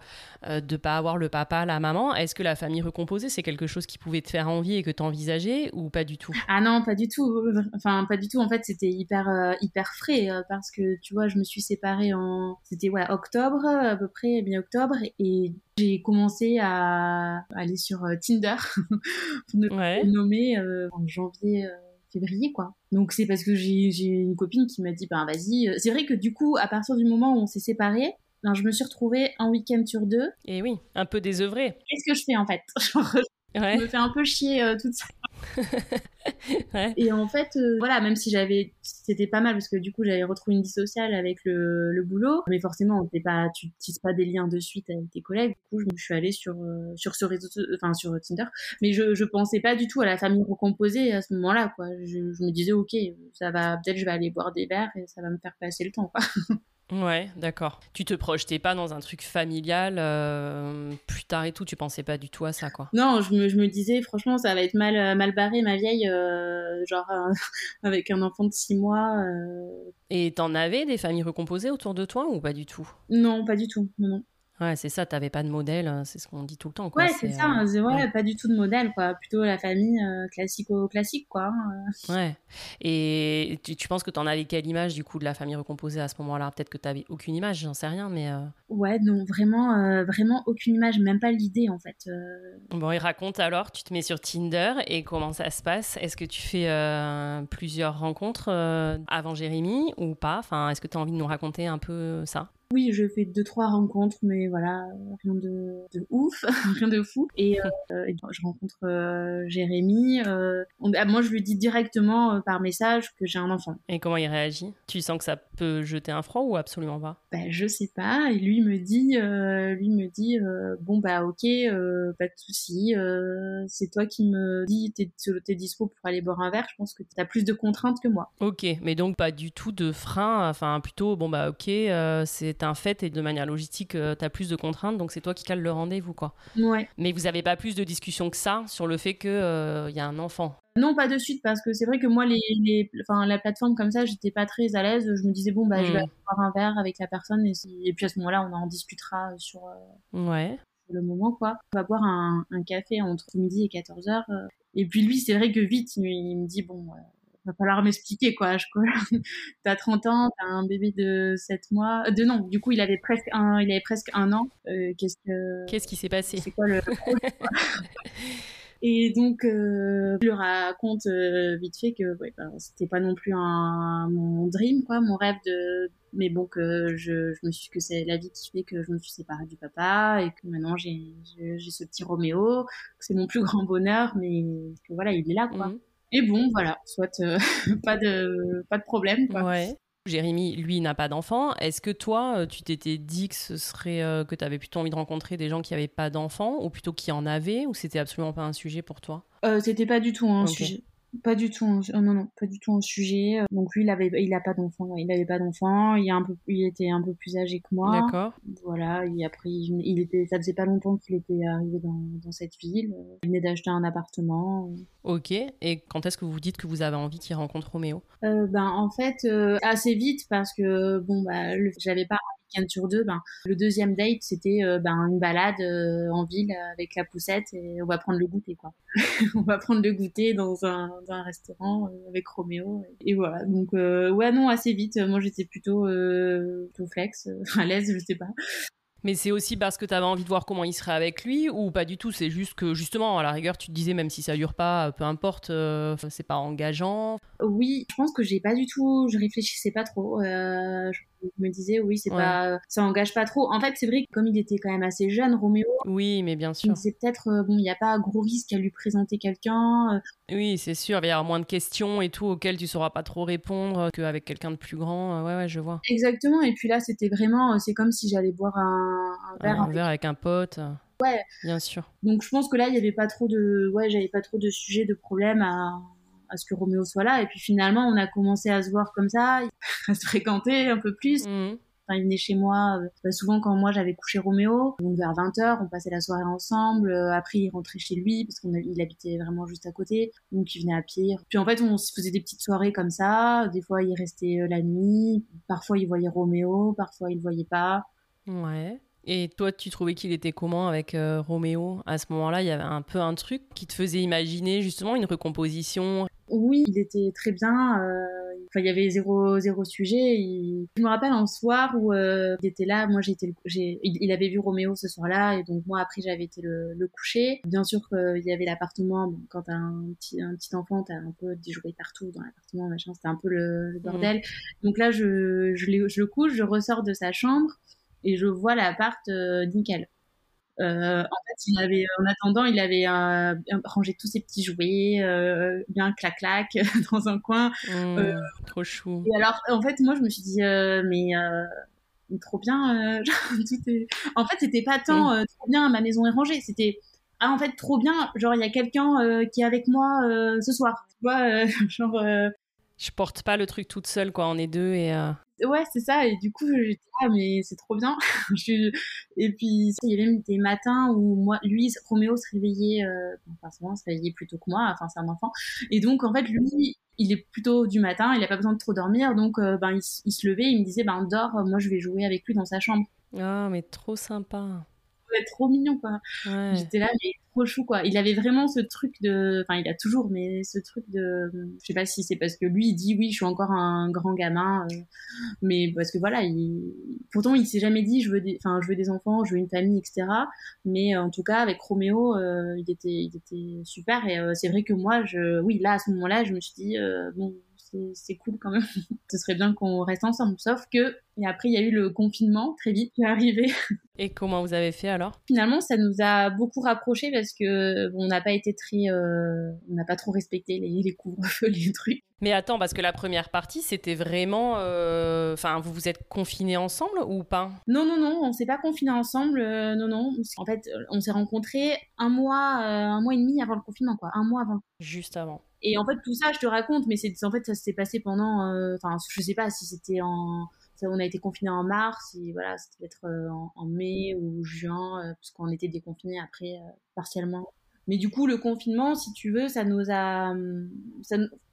[SPEAKER 1] euh, de pas avoir le papa, la maman Est-ce que la famille recomposée, c'est quelque chose qui pouvait te faire envie et que t'envisageais ou pas du tout?
[SPEAKER 2] Ah non, pas du tout. Enfin, pas du tout. En fait, c'était hyper, hyper frais parce que tu vois, je me suis séparée en. C'était ouais, octobre, à peu près, bien octobre. Et j'ai commencé à aller sur euh, Tinder, pour me nommer euh, en janvier, euh, février, quoi. Donc c'est parce que j'ai une copine qui m'a dit, ben vas-y. C'est vrai que du coup, à partir du moment où on s'est séparés, ben, je me suis retrouvée un week-end sur deux.
[SPEAKER 1] Et oui, un peu désœuvrée.
[SPEAKER 2] Qu'est-ce que je fais en fait? Je me fais un peu chier toute seule. Et en fait, euh, voilà, même si j'avais, c'était pas mal parce que du coup j'avais retrouvé une vie sociale avec le, le boulot, mais forcément on pas, tu tisses pas des liens de suite avec tes collègues. Du coup, je suis allée sur euh, sur ce réseau, enfin sur Tinder, mais je je pensais pas du tout à la famille recomposée à ce moment-là, quoi. Je, me disais ok, ça va, peut-être je vais aller boire des verres et ça va me faire passer le temps.
[SPEAKER 1] Ouais, d'accord. Tu te projetais pas dans un truc familial euh, plus tard et tout, tu pensais pas du tout à ça, quoi?
[SPEAKER 2] Non, je me, je me disais, franchement, ça va être mal, euh, mal barré, ma vieille, euh, genre avec un enfant de 6 mois.
[SPEAKER 1] Et t'en avais des familles recomposées autour de toi ou pas du tout?
[SPEAKER 2] Non, pas du tout, non, non.
[SPEAKER 1] Ouais, c'est ça, t'avais pas de modèle, hein, c'est ce qu'on dit tout le temps. Quoi.
[SPEAKER 2] Ouais, c'est ça, hein, ouais, pas du tout de modèle, quoi. Plutôt la famille euh, classico-classique, quoi. Hein,
[SPEAKER 1] euh. Ouais. Et tu, tu penses que t'en avais quelle image, du coup, de la famille recomposée à ce moment-là? Peut-être que t'avais aucune image, j'en sais rien, mais... Euh.
[SPEAKER 2] Ouais, non, vraiment, vraiment aucune image, même pas l'idée, en fait.
[SPEAKER 1] Bon, et raconte alors, tu te mets sur Tinder, et comment ça se passe? Est-ce que tu fais plusieurs rencontres avant Jérémy, ou pas? Enfin, est-ce que tu as envie de nous raconter un peu ça?
[SPEAKER 2] Oui, je fais deux trois rencontres, mais voilà, rien de, de ouf, rien de fou. Et, euh, je rencontre euh, Jérémy. Euh, ah, moi, je lui dis directement par message que j'ai un enfant.
[SPEAKER 1] Et comment il réagit? Tu sens que ça peut jeter un froid ou absolument pas?
[SPEAKER 2] Ben, je sais pas. Et lui me dit, lui me dit, bon bah ok, pas de souci. c'est toi qui me dis t'es es dispo pour aller boire un verre. Je pense que tu as plus de contraintes que moi.
[SPEAKER 1] Ok, mais donc pas du tout de frein. Enfin, plutôt bon bah ok, c'est c'est un fait et de manière logistique, euh, tu as plus de contraintes, donc c'est toi qui cales le rendez-vous, quoi.
[SPEAKER 2] Ouais.
[SPEAKER 1] Mais vous avez pas plus de discussion que ça sur le fait qu'il euh, y a un enfant
[SPEAKER 2] non, pas de suite, parce que c'est vrai que moi, les, les, enfin, la plateforme comme ça, j'étais pas très à l'aise. Je me disais, bon, bah, je vais hmm. aller boire un verre avec la personne, et, et puis à ce moment-là, on en discutera sur,
[SPEAKER 1] euh, ouais.
[SPEAKER 2] le moment, quoi. On va boire un, café entre midi et 14 heures. et puis lui, c'est vrai que vite, il, me dit, bon, va falloir m'expliquer quoi. Je, t'as 30 ans, t'as un bébé de 7 mois, de non, du coup il avait presque un, il avait presque un an. qu'est-ce que
[SPEAKER 1] qu'est-ce qui s'est passé?
[SPEAKER 2] C'est quoi le Et donc, euh, je lui raconte euh, vite fait que ouais, ben, c'était pas non plus un, mon dream, quoi, mon rêve de. Mais bon, que je, je me suis que c'est la vie qui fait que je me suis séparée du papa et que maintenant j'ai j'ai ce petit Roméo, que c'est mon plus grand bonheur, mais que voilà, il est là, quoi. Mhm. Et bon, voilà, soit euh, pas de pas de problème, quoi.
[SPEAKER 1] Ouais. Jérémy, lui, n'a pas d'enfant. Est-ce que toi, euh, tu t'étais dit que ce serait euh, que tu avais plutôt envie de rencontrer des gens qui n'avaient pas d'enfants, ou plutôt qui en avaient, ou c'était absolument pas un sujet pour toi?
[SPEAKER 2] Euh, C'était pas du tout un sujet. Pas du tout, non, non, pas du tout un sujet. Donc lui, il avait, il a pas d'enfant, il avait pas d'enfant. Il un peu, il était un peu plus âgé que moi.
[SPEAKER 1] D'accord.
[SPEAKER 2] Voilà. Et après, il était, ça faisait pas longtemps qu'il était arrivé dans, dans cette ville. Il venait d'acheter un appartement.
[SPEAKER 1] Ok. Et quand est-ce que vous vous dites que vous avez envie qu'il rencontre Roméo?
[SPEAKER 2] Euh, Ben en fait, euh, assez vite parce que bon bah, j'avais pas sur deux, ben, le deuxième date, c'était euh, ben, une balade euh, en ville avec la poussette et on va prendre le goûter, quoi. on va prendre le goûter dans un, dans un restaurant euh, avec Roméo. Et, voilà. Donc, ouais, non, assez vite. Moi, j'étais plutôt, plutôt flex, à l'aise, je sais pas.
[SPEAKER 1] Mais c'est aussi parce que tu avais envie de voir comment il serait avec lui ou pas du tout? C'est juste que justement, à la rigueur, tu te disais même si ça dure pas, peu importe, c'est pas engageant.
[SPEAKER 2] Oui, je pense que j'ai pas du tout, je réfléchissais pas trop. Euh, je me disais oui c'est pas ça engage pas trop. En fait c'est vrai que comme il était quand même assez jeune Roméo
[SPEAKER 1] oui mais bien sûr.
[SPEAKER 2] c'est peut-être euh, bon il n'y a pas gros risque à lui présenter quelqu'un
[SPEAKER 1] euh. oui c'est sûr il va y avoir moins de questions et tout auxquelles tu sauras pas trop répondre qu'avec quelqu'un de plus grand ouais ouais je vois.
[SPEAKER 2] Exactement et puis là c'était vraiment c'est comme si j'allais boire un, verre
[SPEAKER 1] un verre avec un pote.
[SPEAKER 2] Ouais.
[SPEAKER 1] Bien sûr.
[SPEAKER 2] Donc je pense que là il y avait pas trop de ouais j'avais pas trop de sujets de problèmes à à ce que Roméo soit là. Et puis finalement, on a commencé à se voir comme ça, à se fréquenter un peu plus. Mhm. Enfin, il venait chez moi euh, bah, souvent quand moi j'avais couché Roméo, donc vers 20h, on passait la soirée ensemble. Euh, après, il rentrait chez lui parce qu'il habitait vraiment juste à côté, donc il venait à pied. Puis en fait, on se faisait des petites soirées comme ça. Des fois, il restait euh, la nuit. Parfois, il voyait Roméo, parfois, il le voyait pas.
[SPEAKER 1] Ouais. Et toi, tu trouvais qu'il était comment avec Roméo? À ce moment-là, il y avait un peu un truc qui te faisait imaginer justement une recomposition?
[SPEAKER 2] Oui, il était très bien. Euh, enfin, il y avait zéro zéro sujet. Je me rappelle un soir où euh, il était là. Moi, j'étais, j'ai, il, avait vu Roméo ce soir-là, et donc moi après j'avais été le, le coucher. Bien sûr qu'il y avait l'appartement. Bon, quand t'as un petit un petit enfant, t'as un peu des jouets partout dans l'appartement, machin. C'était un peu le, bordel. Mmh. Donc là, je je, je le couche, je ressors de sa chambre et je vois l'appart euh, nickel. Euh, en fait, il avait, en attendant, il avait euh, rangé tous ses petits jouets, euh, bien clac-clac dans un coin.
[SPEAKER 1] Mmh, trop chou.
[SPEAKER 2] Et alors, en fait, moi, je me suis dit, mais trop bien. tout est... En fait, c'était pas tant mmh. trop bien, ma maison est rangée. C'était ah, en fait, trop bien. Genre, il y a quelqu'un qui est avec moi ce soir. Tu vois, genre.
[SPEAKER 1] Je porte pas le truc toute seule, quoi. On est deux et
[SPEAKER 2] ouais, c'est ça. Et du coup, j'étais ah, mais c'est trop bien. Et puis, il y avait même des matins où moi, lui, Roméo se réveillait, euh... enfin, souvent, se réveillait plutôt que moi. Enfin, c'est un enfant. Et donc, en fait, lui, il est plutôt du matin, il a pas besoin de trop dormir. Donc, euh, ben, il, se levait, il me disait, ben, dors, moi, je vais jouer avec lui dans sa chambre.
[SPEAKER 1] Ah, mais trop sympa.
[SPEAKER 2] Ouais, trop mignon, quoi. J'étais là, mais trop chou quoi. Il avait vraiment ce truc de, enfin il a toujours, mais ce truc de, je sais pas si c'est parce que lui il dit oui je suis encore un grand gamin, euh, mais parce que voilà, il... pourtant il s'est jamais dit je veux des, enfin je veux des enfants, je veux une famille etc. Mais en tout cas avec Roméo euh, il était, il était super et euh, c'est vrai que moi je, oui là à ce moment-là je me suis dit bon c'est cool quand même. Ce serait bien qu'on reste ensemble. Sauf que, et après, il y a eu le confinement très vite qui est arrivé.
[SPEAKER 1] Et comment vous avez fait alors?
[SPEAKER 2] Finalement, ça nous a beaucoup rapprochés parce que on n'a pas été très, euh, on n'a pas trop respecté les, les couvre-feux, les trucs.
[SPEAKER 1] Mais attends, parce que la première partie, c'était vraiment, euh, enfin, vous vous êtes confinés ensemble ou pas?
[SPEAKER 2] Non, non, non, on s'est pas confinés ensemble. Euh, non, non. En fait, on s'est rencontrés un mois, un mois et demi avant le confinement, quoi. Un mois avant.
[SPEAKER 1] Juste avant.
[SPEAKER 2] Et en fait, tout ça, je te raconte, mais c'est en fait, ça s'est passé pendant, enfin, je sais pas si c'était en on a été confiné en mars, et voilà, c'était peut-être euh, en, mai ou juin, euh, parce qu'on était déconfiné après euh, partiellement. Mais du coup, le confinement, si tu veux, ça nous a, hum,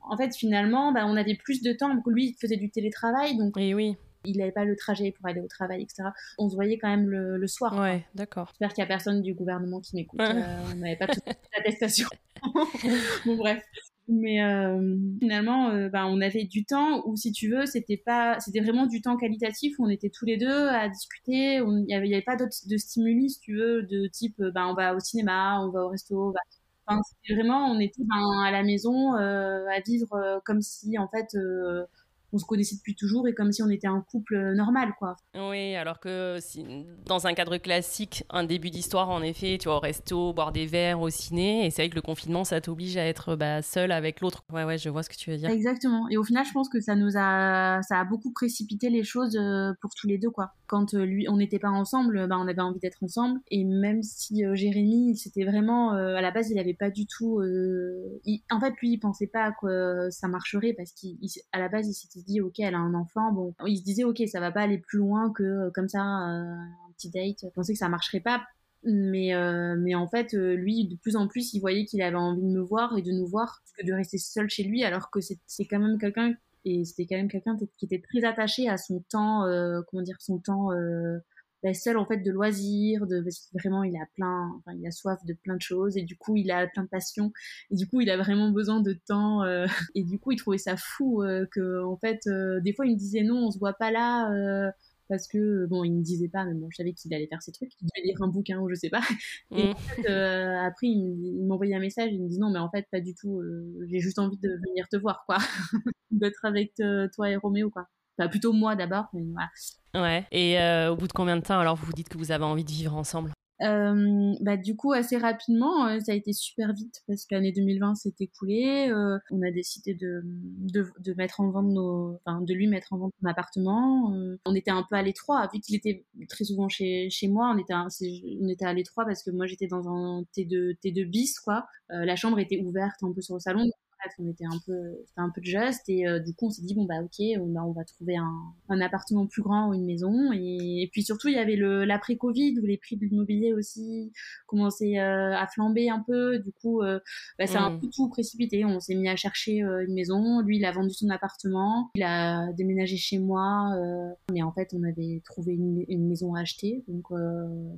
[SPEAKER 2] en fait, finalement, bah, on avait plus de temps. Lui, il faisait du télétravail, donc.
[SPEAKER 1] Oui.
[SPEAKER 2] Il n'avait pas le trajet pour aller au travail, etc. On se voyait quand même le, soir.
[SPEAKER 1] Ouais, d'accord.
[SPEAKER 2] J'espère qu'il n'y a personne du gouvernement qui m'écoute. on n'avait pas toute l'attestation. bon, bref. Mais euh, finalement, euh, bah, on avait du temps où, si tu veux, c'était pas, c'était vraiment du temps qualitatif où on était tous les deux à discuter. Il n'y avait, avait, pas d'autres de stimuli, si tu veux, de type, bah, on va au cinéma, on va au resto. C'était vraiment, on était ben, à la maison euh, à vivre comme si, en fait, on se connaissait depuis toujours et comme si on était un couple normal, quoi.
[SPEAKER 1] Oui, alors que si, dans un cadre classique, un début d'histoire, en effet, tu vas au resto, boire des verres, au ciné, et c'est vrai que le confinement, ça t'oblige à être bah, seul avec l'autre. Ouais, ouais, je vois ce que tu veux dire.
[SPEAKER 2] Exactement. Et au final, je pense que ça nous a, ça a beaucoup précipité les choses euh, pour tous les deux, quoi. Quand euh, lui, on n'était pas ensemble, bah, on avait envie d'être ensemble, et même si euh, Jérémy, c'était vraiment, à la base, il avait pas du tout, en fait, lui, il pensait pas que ça marcherait parce qu'à la base, il s'était dit ok elle a un enfant bon. Il se disait ok ça va pas aller plus loin que euh, comme ça euh, un petit date. Je pensais que ça marcherait pas. Mais euh, mais en fait lui de plus en plus il voyait qu'il avait envie de me voir et de nous voir. Que de rester seul chez lui alors que c'est quand même quelqu'un et c'était quand même quelqu'un qui était très attaché à son temps comment dire son temps la seule en fait de loisirs, de parce que vraiment il a plein, enfin il a soif de plein de choses et du coup il a plein de passions et du coup il a vraiment besoin de temps euh, et du coup il trouvait ça fou euh, que en fait euh, des fois il me disait non on se voit pas là parce que bon il me disait pas mais bon je savais qu'il allait faire ses trucs, il devait lire un bouquin ou je sais pas et en fait, après il m'envoyait un message il me dit non mais en fait pas du tout j'ai juste envie de venir te voir quoi d'être avec toi et Roméo quoi Enfin, plutôt moi d'abord, mais voilà.
[SPEAKER 1] Ouais. Et euh, au bout de combien de temps alors vous vous dites que vous avez envie de vivre ensemble?
[SPEAKER 2] Euh, bah, du coup, assez rapidement, euh, ça a été super vite parce que l'année 2020 s'est écoulée. Euh, on a décidé de, de, de, mettre en vente nos, enfin, de lui mettre en vente mon appartement. On était un peu à l'étroit, vu qu'il était très souvent chez, chez moi. On était, on était à l'étroit parce que moi j'étais dans un T2, T2 bis, quoi. la chambre était ouverte un peu sur le salon on était un peu, c'était un peu juste et euh, du coup on s'est dit bon bah ok, on, on va trouver un, un, appartement plus grand ou une maison et, puis surtout il y avait le l'après Covid où les prix de l'immobilier aussi commençaient euh, à flamber un peu, du coup euh, bah, ça a un mm. peu tout précipité, on s'est mis à chercher une maison, lui il a vendu son appartement, il a déménagé chez moi, mais en fait on avait trouvé une, une maison à acheter. Donc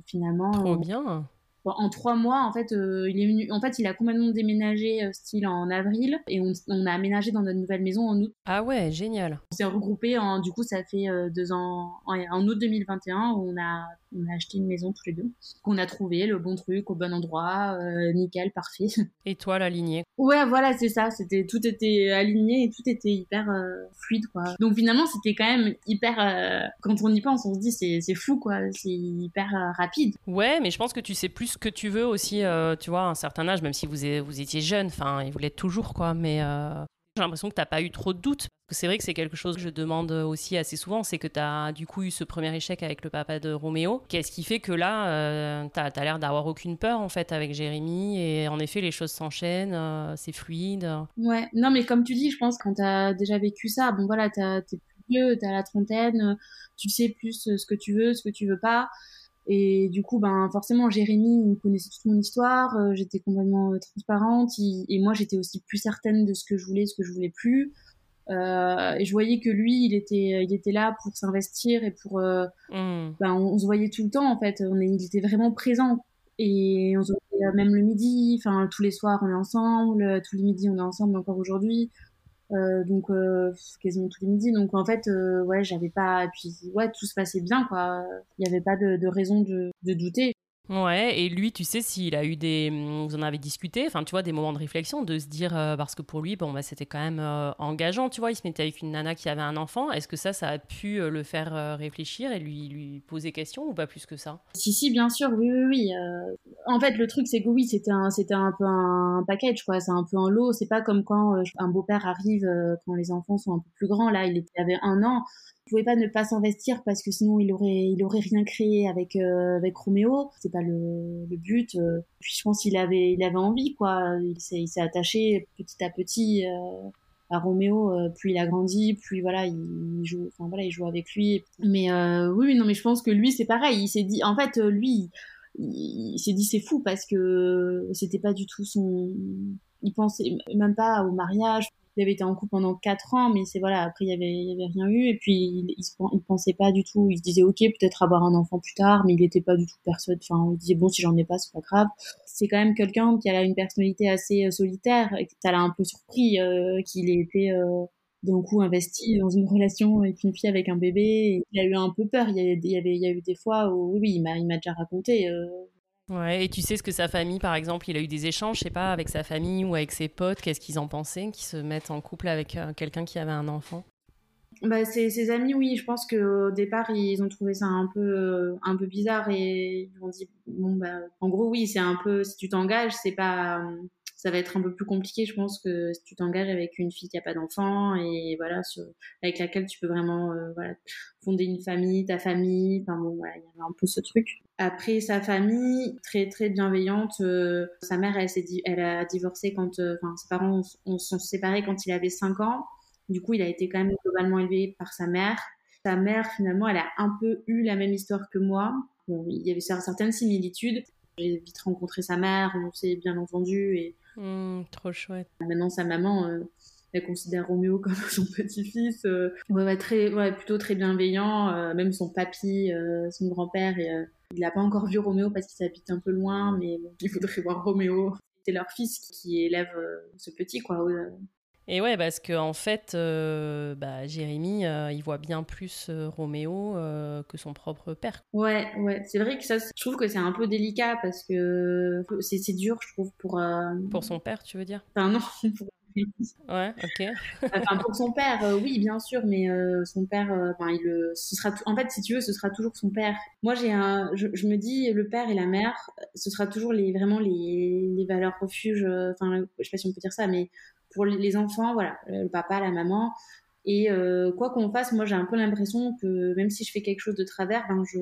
[SPEAKER 2] finalement.
[SPEAKER 1] Trop bien
[SPEAKER 2] en trois mois, en fait, euh, il est venu. En fait, il a complètement déménagé, euh, style en avril, et on, a aménagé dans notre nouvelle maison en août.
[SPEAKER 1] Ah ouais, génial.
[SPEAKER 2] On s'est regroupé. En, du coup, ça fait euh, deux ans. En, en, août 2021, où on a on a acheté une maison tous les deux, qu'on a trouvé le bon truc au bon endroit, euh, nickel, parfait.
[SPEAKER 1] Et toi, l'aligné?
[SPEAKER 2] Ouais, voilà, c'est ça. C'était tout était aligné et tout était hyper euh, fluide, quoi. Donc finalement, c'était quand même hyper. Euh, quand on y pense, on se dit c'est c'est fou, quoi. C'est hyper rapide.
[SPEAKER 1] Ouais, mais je pense que tu sais plus ce que tu veux aussi. tu vois, à un certain âge, même si vous vous étiez jeune, enfin, vous l'êtes toujours, quoi. Mais j'ai l'impression que tu n'as pas eu trop de doutes. C'est vrai que c'est quelque chose que je demande aussi assez souvent, c'est que tu as du coup eu ce premier échec avec le papa de Roméo. Qu'est-ce qui fait que là, euh, tu as, l'air d'avoir aucune peur en fait avec Jérémy et en effet les choses s'enchaînent, euh, c'est fluide.
[SPEAKER 2] Ouais, non mais comme tu dis, je pense quand tu as déjà vécu ça, bon voilà, tu es plus vieux, tu la trentaine, tu sais plus ce que tu veux, ce que tu veux pas. Et du coup, ben forcément, Jérémy, il connaissait toute mon histoire. Euh, j'étais complètement euh, transparente. et moi, j'étais aussi plus certaine de ce que je voulais, ce que je voulais plus. Euh, et je voyais que lui, il était, il était là pour s'investir et pour. Euh, mm. ben, on, se voyait tout le temps en fait. On est, il était vraiment présent. Et on se voyait même le midi. Enfin, tous les soirs, on est ensemble. Tous les midis, on est ensemble encore aujourd'hui. Euh, donc euh, quasiment tous les midis. Donc en fait euh, ouais j'avais pas puis ouais tout se passait bien quoi. Il n'y avait pas de, de raison de, de douter
[SPEAKER 1] Ouais, et lui, tu sais, s'il a eu des. Vous en avez discuté, enfin, tu vois, des moments de réflexion, de se dire. Euh, parce que pour lui, bon, bah, c'était quand même euh, engageant, tu vois, il se mettait avec une nana qui avait un enfant. Est-ce que ça, ça a pu euh, le faire réfléchir et lui, lui poser question ou pas plus que ça?
[SPEAKER 2] Si, si, bien sûr, oui, oui, oui. En fait, le truc, c'est que oui, c'était un, c'était un peu un package, quoi. C'est un peu un lot. C'est pas comme quand un beau-père arrive quand les enfants sont un peu plus grands. Là, il avait un an pouvait pas ne pas s'investir parce que sinon il aurait il aurait rien créé avec euh, avec Roméo c'est pas le, le but. Euh. puis je pense qu'il avait il avait envie quoi. Il s'est il s'est attaché petit à petit euh, à Roméo puis il a grandi puis voilà il, joue enfin voilà il joue avec lui. Mais oui non mais je pense que lui c'est pareil. Il s'est dit en fait lui il, il s'est dit c'est fou parce que c'était pas du tout son il pensait même pas au mariage il avait été en couple pendant quatre ans, mais c'est voilà, après il y avait, il avait rien eu, et puis il, il, pensait pas du tout, il se disait ok, peut-être avoir un enfant plus tard, mais il était pas du tout persuadé, enfin, il disait bon, si j'en ai pas, c'est pas grave. C'est quand même quelqu'un qui a une personnalité assez solitaire, et ça l'a un peu surpris qu'il ait été d'un coup investi dans une relation avec une fille avec un bébé. il a eu un peu peur. Il y, avait, il y a eu des fois où, oui, il m'a, il m'a déjà raconté. Euh.
[SPEAKER 1] Ouais, et tu sais ce que sa famille, par exemple, il a eu des échanges, je sais pas, avec sa famille ou avec ses potes, qu'est-ce qu'ils en pensaient, qu'ils se mettent en couple avec euh, quelqu'un qui avait un enfant?
[SPEAKER 2] Bah, ses, amis, oui, je pense qu'au départ, ils ont trouvé ça un peu, euh, un peu bizarre et ils ont dit, bon, bah, en gros, oui, c'est un peu, si tu t'engages, c'est pas, ça va être un peu plus compliqué, je pense, que si tu t'engages avec une fille qui n'a pas d'enfant et voilà, avec laquelle tu peux vraiment euh, fonder une famille, ta famille. Enfin bon, il y avait un peu ce truc. Après, sa famille, très très bienveillante. Euh, sa mère, elle, s'est elle a divorcé quand, euh, enfin, ses parents ont, sont séparés quand il avait 5 ans. Du coup, il a été quand même globalement élevé par sa mère. Sa mère, finalement, elle a un peu eu la même histoire que moi. Il y avait certaines similitudes. J'ai vite rencontré sa mère, on s'est bien entendu et
[SPEAKER 1] Mmh, trop chouette.
[SPEAKER 2] Maintenant, sa maman, euh, elle considère Roméo comme son petit-fils. Euh, ouais, très, ouais, plutôt très bienveillant. Euh, même son papy, son grand-père, il n'a pas encore vu Roméo parce qu'il s'habite un peu loin, mais il faudrait voir Roméo. C'est leur fils qui élève ce petit, quoi.
[SPEAKER 1] Et ouais, parce qu'en en fait, euh, bah, Jérémy, euh, il voit bien plus euh, Roméo que son propre père.
[SPEAKER 2] Ouais, ouais, c'est vrai que ça, je trouve que c'est un peu délicat parce que c'est dur, je trouve, pour.
[SPEAKER 1] Pour son père, tu veux dire?
[SPEAKER 2] Enfin, non, pour
[SPEAKER 1] Ouais, ok.
[SPEAKER 2] enfin, pour son père, oui, bien sûr, mais son père, enfin, il, ce sera, en fait, si tu veux, ce sera toujours son père. Moi, j'ai un, je, je, me dis, le père et la mère, ce sera toujours les, vraiment les, les valeurs refuge. Enfin, je sais pas si on peut dire ça, mais pour les enfants, voilà, le papa, la maman. Et euh, quoi qu'on fasse, moi j'ai un peu l'impression que même si je fais quelque chose de travers, ben je,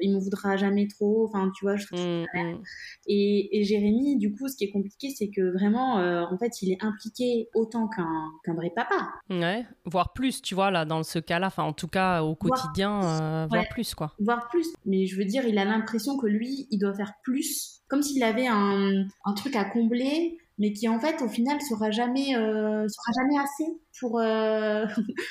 [SPEAKER 2] il me voudra jamais trop. Enfin, tu vois, je trouve mmh, mmh. et, et, Jérémy, du coup, ce qui est compliqué, c'est que vraiment, euh, en fait, il est impliqué autant qu'un vrai papa.
[SPEAKER 1] Ouais, voire plus, tu vois là, dans ce cas-là. Enfin, en tout cas, au quotidien, euh, voire plus, quoi.
[SPEAKER 2] Voire plus. Mais je veux dire, il a l'impression que lui, il doit faire plus, comme s'il avait un, un truc à combler mais qui en fait au final sera jamais euh, assez pour euh...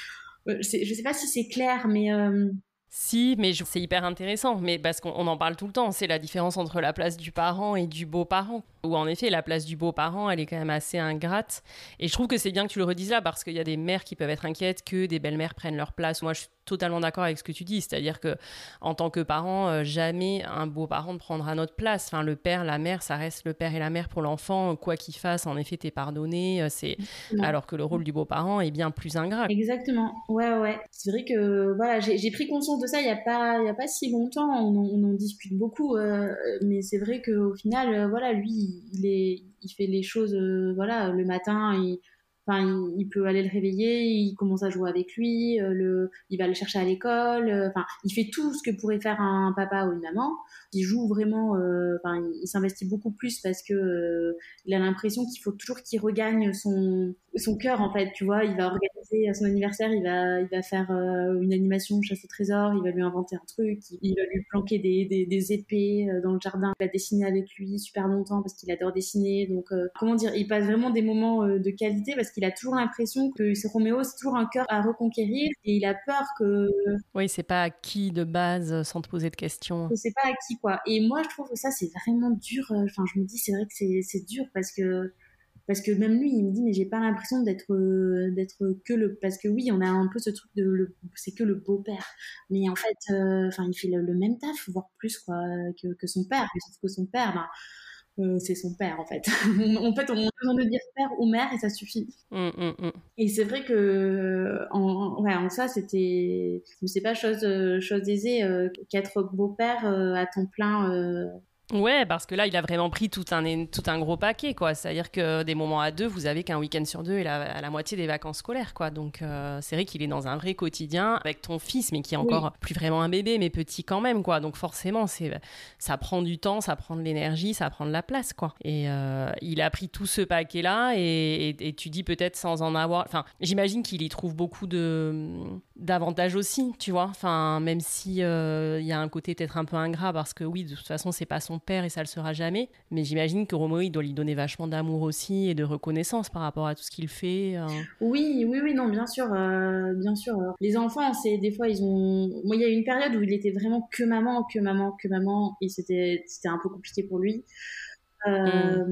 [SPEAKER 2] je sais pas si c'est clair mais euh,
[SPEAKER 1] si, mais c'est hyper intéressant, mais parce qu'on en parle tout le temps, c'est la différence entre la place du parent et du beau-parent. Où en effet, la place du beau-parent, elle est quand même assez ingrate. Et je trouve que c'est bien que tu le redises là, parce qu'il y a des mères qui peuvent être inquiètes que des belles-mères prennent leur place. Moi, je suis totalement d'accord avec ce que tu dis, c'est-à-dire que en tant que parent, euh, jamais un beau-parent ne prendra notre place. Enfin, le père, la mère, ça reste le père et la mère pour l'enfant, quoi qu'il fasse. En effet, t'es pardonné. Euh, c'est alors que le rôle du beau-parent est bien plus ingrat.
[SPEAKER 2] Exactement. Ouais, ouais. C'est vrai que voilà, j'ai pris conscience de ça il y a pas, il y a pas si longtemps. On, en discute beaucoup, euh, mais c'est vrai qu'au final, voilà, lui, il fait les choses, voilà, le matin. Il, Enfin, il, peut aller le réveiller, il commence à jouer avec lui, euh, le, il va le chercher à l'école. Euh, enfin, il fait tout ce que pourrait faire un papa ou une maman. Il joue vraiment. Euh, enfin, il, s'investit beaucoup plus parce que il a l'impression qu'il faut toujours qu'il regagne son son cœur en fait. Tu vois, il va organiser à son anniversaire, il va il va faire une animation chasse au trésor, il va lui inventer un truc, il, va lui planquer des, des, des, épées dans le jardin, il va dessiner avec lui super longtemps parce qu'il adore dessiner. Donc, comment dire, il passe vraiment des moments de qualité parce qu'il a toujours l'impression que c'est Roméo, c'est toujours un cœur à reconquérir et il a peur que.
[SPEAKER 1] Oui, c'est pas acquis de base sans te poser de questions.
[SPEAKER 2] C'est pas acquis Et moi, je trouve que ça, c'est vraiment dur. Enfin, je me dis, c'est vrai que c'est dur parce que parce que même lui il me dit mais j'ai pas l'impression d'être d'être que le parce que oui on a un peu ce truc de c'est que le beau père mais en fait euh, il fait le, même taf voire plus quoi que, que son père sauf que son père ben, euh, c'est son père en fait. en fait, on a besoin de dire père ou mère et ça suffit. Mmh, mmh, mmh. Et c'est vrai que en, ouais, en ça, c'était, c'est pas chose chose aisée euh, qu'être beau-père euh, à temps plein
[SPEAKER 1] Ouais, parce que là, il a vraiment pris tout un, tout un gros paquet, quoi. C'est-à-dire que des moments à deux, vous avez qu'un week-end sur deux et la, à la moitié des vacances scolaires, quoi. Donc, euh, c'est vrai qu'il est dans un vrai quotidien avec ton fils, mais qui est encore plus vraiment un bébé, mais petit quand même, quoi. Donc, forcément, c'est, ça prend du temps, ça prend de l'énergie, ça prend de la place, quoi. Et euh, il a pris tout ce paquet-là et, et, tu dis peut-être sans en avoir. Enfin, j'imagine qu'il y trouve beaucoup de d'avantages aussi, tu vois. Enfin, même si euh, il y a un côté peut-être un peu ingrat parce que oui, de toute façon, c'est pas son père et ça le sera jamais. Mais j'imagine que Roméo, il doit lui donner vachement d'amour aussi et de reconnaissance par rapport à tout ce qu'il fait. Hein.
[SPEAKER 2] Oui, oui, oui, non, bien sûr, bien sûr. Les enfants, c'est des fois, ils ont. Moi, il y a eu une période où il était vraiment que maman, que maman, que maman, et c'était un peu compliqué pour lui. Euh,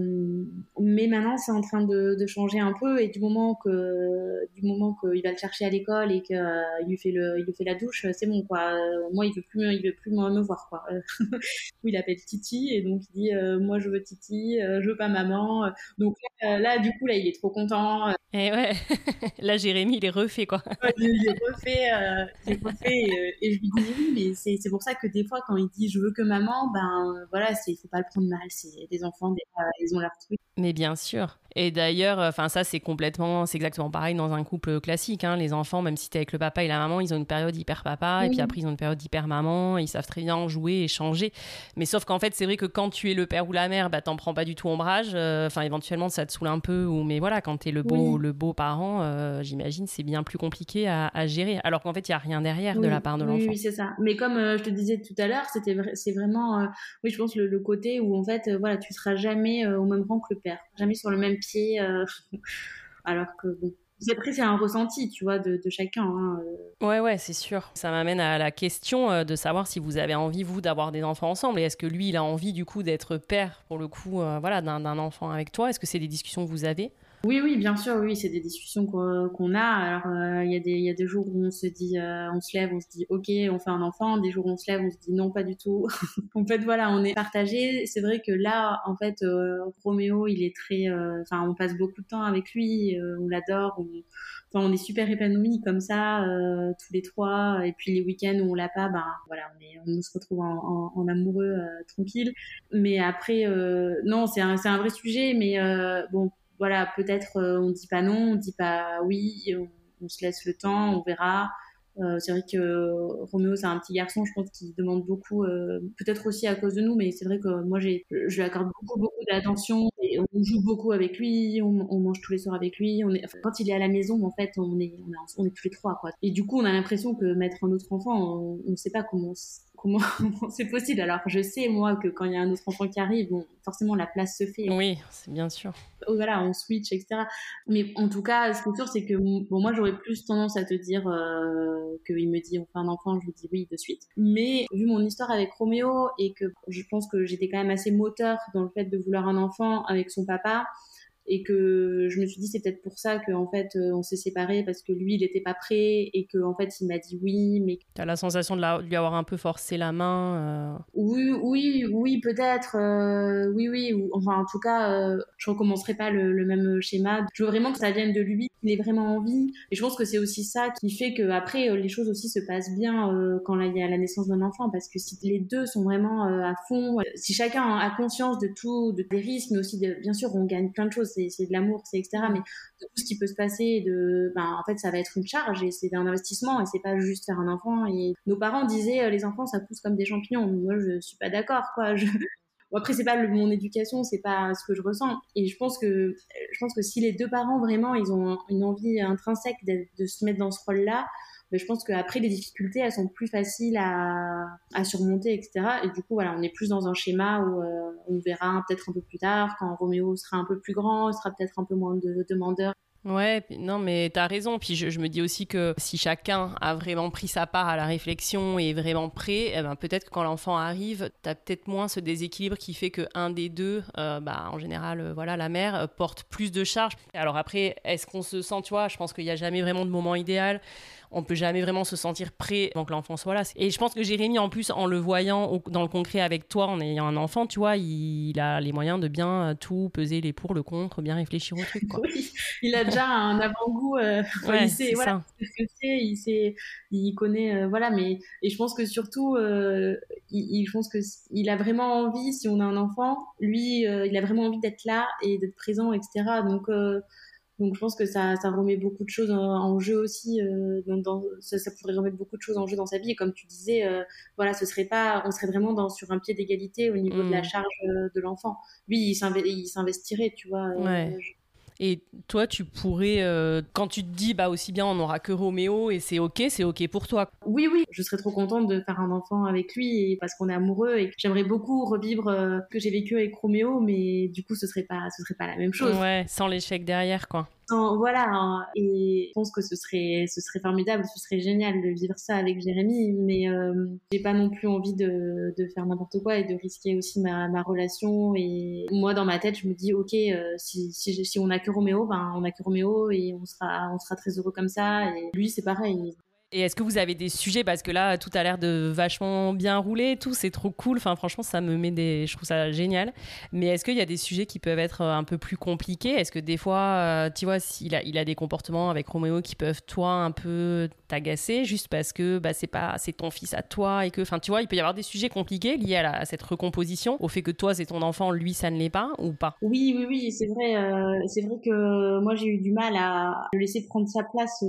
[SPEAKER 2] mais maintenant, c'est en train de, de, changer un peu et du moment que du moment qu'il va le chercher à l'école et qu'il euh, lui fait le il lui fait la douche, c'est bon quoi. Euh, moi, il veut plus il veut plus me voir quoi. il appelle Titi et donc il dit moi je veux Titi, je veux pas maman. Donc là, du coup là, il est trop content.
[SPEAKER 1] Et ouais, là Jérémy il est refait quoi.
[SPEAKER 2] il est refait, il est refait et, je lui dis oui, mais c'est c'est pour ça que des fois quand il dit je veux que maman, ben voilà, c'est faut pas le prendre mal, c'est des enfants ils ont leur truc.
[SPEAKER 1] Mais bien sûr. Et d'ailleurs, enfin ça c'est complètement, c'est exactement pareil dans un couple classique. Hein. Les enfants, même si t'es avec le papa et la maman, ils ont une période hyper papa et puis après ils ont une période hyper maman. Ils savent très bien jouer et changer. Mais sauf qu'en fait, c'est vrai que quand tu es le père ou la mère, bah t'en prends pas du tout ombrage. Euh, enfin éventuellement ça te saoule un peu ou mais voilà, quand t'es le beau le beau parent, euh, j'imagine c'est bien plus compliqué à, gérer. Alors qu'en fait il y a rien derrière de la part de l'enfant.
[SPEAKER 2] Oui, c'est ça. Mais comme euh, je te disais tout à l'heure, c'était c'est vraiment, oui je pense le, le, côté où en fait voilà tu seras jamais au même rang que le père, jamais sur le même pied. Alors que bon, après, c'est un ressenti, tu vois, de, chacun. Hein,
[SPEAKER 1] euh. Ouais, ouais, c'est sûr. Ça m'amène à la question euh, de savoir si vous avez envie, vous, d'avoir des enfants ensemble. Et est-ce que lui, il a envie, du coup, d'être père, pour le coup, euh, voilà, d'un enfant avec toi? Est-ce que c'est des discussions que vous avez?
[SPEAKER 2] Oui, oui, bien sûr, oui, c'est des discussions qu'on a. Alors, euh, il y, a des, y a des jours où on se dit, euh, on se lève, on se dit, ok, on fait un enfant. Des jours où on se lève, on se dit, non, pas du tout. en fait, voilà, on est partagé. C'est vrai que là, en fait, euh, Roméo, il est très, enfin, on passe beaucoup de temps avec lui, on l'adore, on, enfin, on est super épanouis comme ça, tous les trois. Et puis les week-ends où on l'a pas, ben voilà, on, est, on se retrouve en, en, amoureux tranquille. Mais après, non, c'est un, un vrai sujet, mais bon voilà, peut-être euh, on dit pas non, on dit pas oui, on, se laisse le temps, on verra. Euh, c'est vrai que euh, Roméo, c'est un petit garçon, je pense qu'il demande beaucoup, peut-être aussi à cause de nous, mais c'est vrai que moi, j'ai, je lui accorde beaucoup, beaucoup d'attention et on joue beaucoup avec lui, on, mange tous les soirs avec lui. Quand il est à la maison, en fait, on est, on est, tous les trois. Et du coup, on a l'impression que mettre un autre enfant, on ne sait pas comment comment c'est possible Alors je sais moi que quand il y a un autre enfant qui arrive, bon, forcément la place se fait.
[SPEAKER 1] Oui, c'est bien sûr.
[SPEAKER 2] Oh, voilà, on switch, etc. Mais en tout cas, ce qui est sûr, c'est que bon, moi j'aurais plus tendance à te dire euh, qu'il me dit on fait un enfant, je lui dis oui de suite. Mais vu mon histoire avec Roméo et que je pense que j'étais quand même assez moteur dans le fait de vouloir un enfant avec son papa, et que je me suis dit c'est peut-être pour ça qu'en fait euh, on s'est séparés parce que lui il n'était pas prêt et que en fait il m'a dit oui mais
[SPEAKER 1] t'as la sensation de, lui avoir un peu forcé la main
[SPEAKER 2] euh... oui oui oui peut-être euh, oui oui enfin en tout cas euh, je recommencerai pas le, le, même schéma. Je veux vraiment que ça vienne de lui qu'il ait vraiment envie et je pense que c'est aussi ça qui fait que après les choses aussi se passent bien quand il y a la naissance d'un enfant. Parce que si les deux sont vraiment à fond si chacun a conscience de tout de, des risques mais aussi de, bien sûr on gagne plein de choses c'est de l'amour, c'est etc. Mais tout ce qui peut se passer, de, ben, en fait, ça va être une charge et c'est un investissement et c'est pas juste faire un enfant. Et nos parents disaient, euh, les enfants, ça pousse comme des champignons. Moi, je suis pas d'accord, quoi. Je... après, c'est pas mon éducation, c'est pas ce que je ressens. Et je pense que, je pense que si les deux parents vraiment, ils ont une envie intrinsèque de se mettre dans ce rôle-là, mais je pense qu'après les difficultés elles sont plus faciles à, surmonter etc et du coup voilà on est plus dans un schéma où euh, on verra peut-être un peu plus tard quand Roméo sera un peu plus grand il sera peut-être un peu moins de demandeur
[SPEAKER 1] Ouais, non, mais t'as raison. Puis je, me dis aussi que si chacun a vraiment pris sa part à la réflexion et est vraiment prêt, eh ben peut-être que quand l'enfant arrive, t'as peut-être moins ce déséquilibre qui fait que un des deux, euh, bah, en général, euh, voilà, la mère porte plus de charges. Alors après, est-ce qu'on se sent, tu vois, je pense qu'il n'y a jamais vraiment de moment idéal on peut jamais vraiment se sentir prêt avant que l'enfant soit là. Et je pense que Jérémy, en plus, en le voyant dans le concret avec toi, en ayant un enfant, tu vois, il, a les moyens de bien tout peser les pour, le contre, bien réfléchir au truc.
[SPEAKER 2] Oui, il a déjà un avant-goût. Euh, il sait, voilà, ce que c'est, il sait, il connaît, euh, voilà. Mais et je pense que surtout, euh, il, je pense que il a vraiment envie, si on a un enfant, lui, il a vraiment envie d'être là et d'être présent, etc. Donc donc je pense que ça, ça remet beaucoup de choses en, jeu aussi. Euh, dans, ça, ça, pourrait remettre beaucoup de choses en jeu dans sa vie. Et comme tu disais, euh, voilà, ce serait pas, on serait vraiment dans, sur un pied d'égalité au niveau de la mm. charge euh, de l'enfant. Lui, il s'investirait, tu vois.
[SPEAKER 1] Ouais. Et toi, tu pourrais, euh, quand tu te dis, bah aussi bien on n'aura que Roméo et c'est ok, c'est ok pour toi.
[SPEAKER 2] Oui, oui, je serais trop contente de faire un enfant avec lui parce qu'on est amoureux et j'aimerais beaucoup revivre euh, ce que j'ai vécu avec Roméo, mais du coup, ce serait pas, ce serait pas la même chose.
[SPEAKER 1] Ouais, sans l'échec derrière, quoi
[SPEAKER 2] voilà, hein. et je pense que ce serait, ce serait formidable, ce serait génial de vivre ça avec Jérémy, mais euh, j'ai pas non plus envie de, faire n'importe quoi et de risquer aussi ma, relation. Et moi, dans ma tête, je me dis, ok, euh, si, si, si, on a que Roméo, ben on a que Roméo et on sera, on sera très heureux comme ça. Et lui, c'est pareil.
[SPEAKER 1] Et est-ce que vous avez des sujets parce que là tout a l'air de vachement bien rouler, tout c'est trop cool. Enfin franchement ça me met des, je trouve ça génial. Mais est-ce qu'il y a des sujets qui peuvent être euh, un peu plus compliqués? Est-ce que des fois, euh, tu vois, s'il a, il a des comportements avec Roméo qui peuvent toi un peu t'agacer juste parce que bah, c'est pas, c'est ton fils à toi et que, enfin tu vois, il peut y avoir des sujets compliqués liés à, cette recomposition, au fait que toi c'est ton enfant, lui ça ne l'est pas ou pas?
[SPEAKER 2] Oui oui oui c'est vrai, euh, c'est vrai que moi j'ai eu du mal à le laisser prendre sa place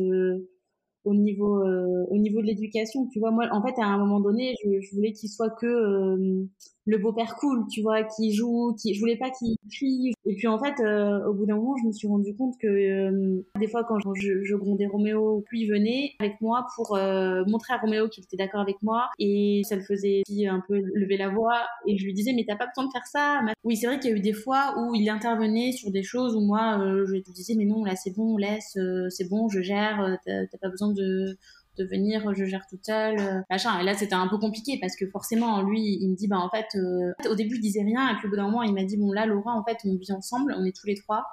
[SPEAKER 2] au niveau euh, au niveau de l'éducation tu vois. Moi en fait à un moment donné je, voulais qu'il soit que euh, le beau-père cool, tu vois, qui joue, qui, je voulais pas qu'il crie. Et puis en fait, euh, au bout d'un moment, je me suis rendu compte que euh, des fois, quand je, je, grondais Roméo, plus il venait avec moi pour euh, montrer à Roméo qu'il était d'accord avec moi, et ça le faisait un peu lever la voix. Et je lui disais, mais t'as pas besoin de faire ça. Oui, c'est vrai qu'il y a eu des fois où il intervenait sur des choses où moi, je lui disais, mais non, là c'est bon, laisse, c'est bon, je gère, t'as pas besoin de de venir, je gère toute seule, euh, machin. Et là, c'était un peu compliqué parce que forcément, lui, il me dit, bah en fait, euh, au début, il disait rien, et puis au bout d'un moment, il m'a dit, bon là, Laura, en fait, on vit ensemble, on est tous les trois.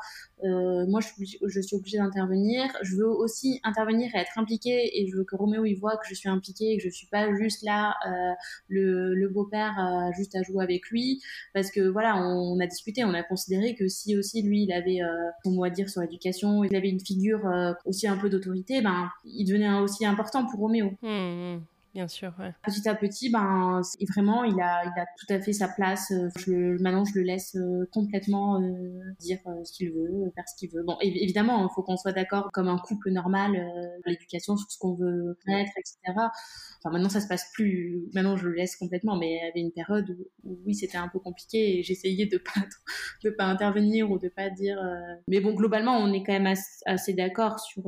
[SPEAKER 2] Euh, moi, je suis, obligée d'intervenir. Je veux aussi intervenir et être impliquée, et je veux que Roméo il voit que je suis impliquée, et que je suis pas juste là, euh, le, beau-père euh, juste à jouer avec lui, parce que voilà, on, a discuté, on a considéré que si aussi lui, il avait son mot à dire sur l'éducation, il avait une figure aussi un peu d'autorité, ben, il devenait aussi important pour Roméo.
[SPEAKER 1] Mmh, mmh. Bien sûr, ouais.
[SPEAKER 2] Petit à petit, ben, vraiment, il a, il a tout à fait sa place. Euh, je, maintenant, je le laisse euh, complètement euh, dire ce qu'il veut, faire ce qu'il veut. Bon, évidemment, il faut qu'on soit d'accord comme un couple normal, l'éducation, sur ce qu'on veut être, etc. Enfin, maintenant, ça se passe plus. Maintenant, je le laisse complètement, mais il y avait une période où, oui, c'était un peu compliqué et j'essayais de pas, de pas intervenir ou de pas dire. Mais bon, globalement, on est quand même assez, d'accord sur,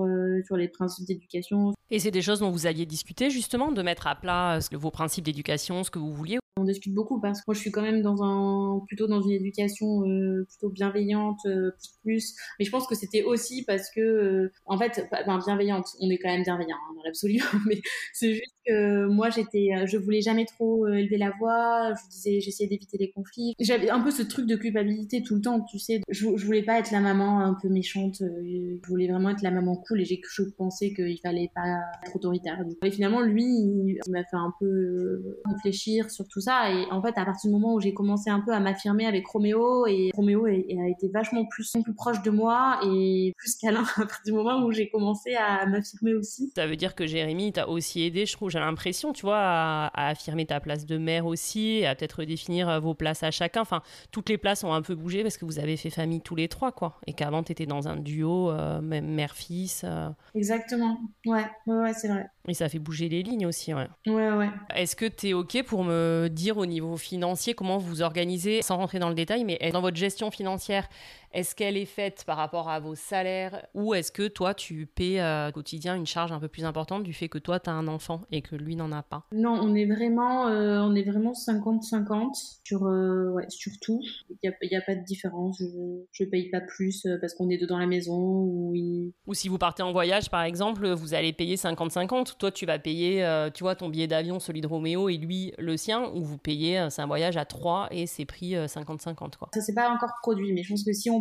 [SPEAKER 2] sur les principes d'éducation.
[SPEAKER 1] Et c'est des choses dont vous aviez discuté, justement, de mettre à plat vos principes d'éducation, ce que vous vouliez
[SPEAKER 2] On discute beaucoup parce que moi je suis quand même dans un plutôt dans une éducation euh, plutôt bienveillante euh, plus. Mais je pense que c'était aussi parce que euh, en fait ben, bienveillante on est quand même bienveillant hein, dans l'absolu mais c'est juste que moi j'étais je voulais jamais trop élever la voix. Je disais j'essayais d'éviter les conflits. J'avais un peu ce truc de culpabilité tout le temps tu sais. Je, je voulais pas être la maman un peu méchante je voulais vraiment être la maman cool et j'ai je pensais qu'il fallait pas être autoritaire. Et finalement lui il m'a fait un peu réfléchir sur tout ça. Et en fait, à partir du moment où j'ai commencé un peu à m'affirmer avec Roméo, et Roméo a été vachement plus, plus proche de moi et plus câlin à partir du moment où j'ai commencé à m'affirmer aussi.
[SPEAKER 1] Ça veut dire que Jérémy t'a aussi aidé, je trouve, j'ai l'impression, tu vois, à, affirmer ta place de mère aussi, à peut-être définir vos places à chacun. Enfin, toutes les places ont un peu bougé parce que vous avez fait famille tous les trois, quoi. Et qu'avant, t'étais dans un duo, euh, même mère-fils. Euh.
[SPEAKER 2] Exactement. Ouais, ouais, ouais c'est vrai.
[SPEAKER 1] Et ça fait bouger les lignes aussi, ouais.
[SPEAKER 2] Ouais, ouais.
[SPEAKER 1] Est-ce que tu es OK pour me dire au niveau financier comment vous organisez, sans rentrer dans le détail, mais dans votre gestion financière, est-ce qu'elle est faite par rapport à vos salaires ou est-ce que toi, tu paies euh, au quotidien une charge un peu plus importante du fait que toi, tu as un enfant et que lui n'en a pas?
[SPEAKER 2] Non, on est vraiment, euh, on est vraiment 50-50 sur, euh, ouais, sur tout. Il n'y a, a, pas de différence. Je ne paye pas plus parce qu'on est deux dans la maison. Ou,
[SPEAKER 1] ou si vous partez en voyage, par exemple, vous allez payer 50-50. Toi, tu vas payer, tu vois, ton billet d'avion, celui de Roméo et lui, le sien, ou vous payez, c'est un voyage à trois et c'est pris 50-50. Quoi.
[SPEAKER 2] Ça, c'est pas encore produit, mais je pense que si on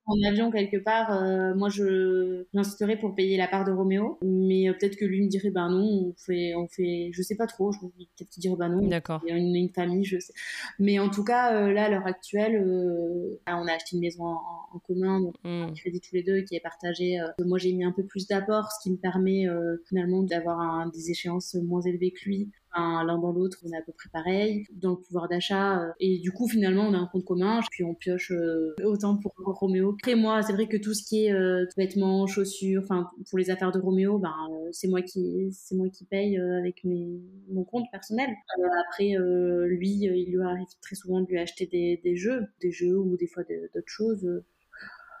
[SPEAKER 2] en avion quelque part, euh, moi je j'insisterais pour payer la part de Roméo, mais euh, peut-être que lui me dirait ben non, on fait, on fait, je sais pas trop, peut-être qu'il dirait ben non,
[SPEAKER 1] d'accord,
[SPEAKER 2] il y a une, famille, je sais, mais en tout cas euh, là à l'heure actuelle, on a acheté une maison en, commun, donc on hmm. crédit tous les deux qui est partagé. moi j'ai mis un peu plus d'apport, ce qui me permet finalement d'avoir des échéances moins élevées que lui l'un dans l'autre, on est à peu près pareil dans le pouvoir d'achat. Et du coup, finalement, on a un compte commun, puis on pioche autant pour Roméo. Après, moi, c'est vrai que tout ce qui est euh, vêtements, chaussures, enfin, pour les affaires de Roméo, ben, c'est moi qui, c'est moi qui paye avec mes, mon compte personnel. après, lui, il lui arrive très souvent de lui acheter des, des jeux, des jeux ou des fois d'autres choses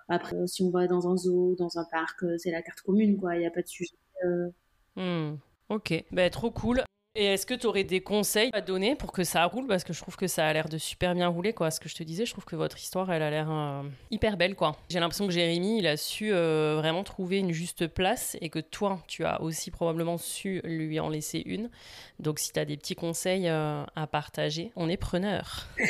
[SPEAKER 2] Après, si on va dans un zoo, dans un parc, c'est la carte commune, quoi. Il n'y a pas de sujet.
[SPEAKER 1] Hmm. Ok, bah, trop cool. Et est-ce que tu aurais des conseils à donner pour que ça roule? Parce que je trouve que ça a l'air de super bien rouler, quoi. Ce que je te disais, je trouve que votre histoire, elle a l'air euh, hyper belle, quoi. J'ai l'impression que Jérémy, il a su euh, vraiment trouver une juste place et que toi, tu as aussi probablement su lui en laisser une. Donc, si tu as des petits conseils euh, à partager, on est preneur.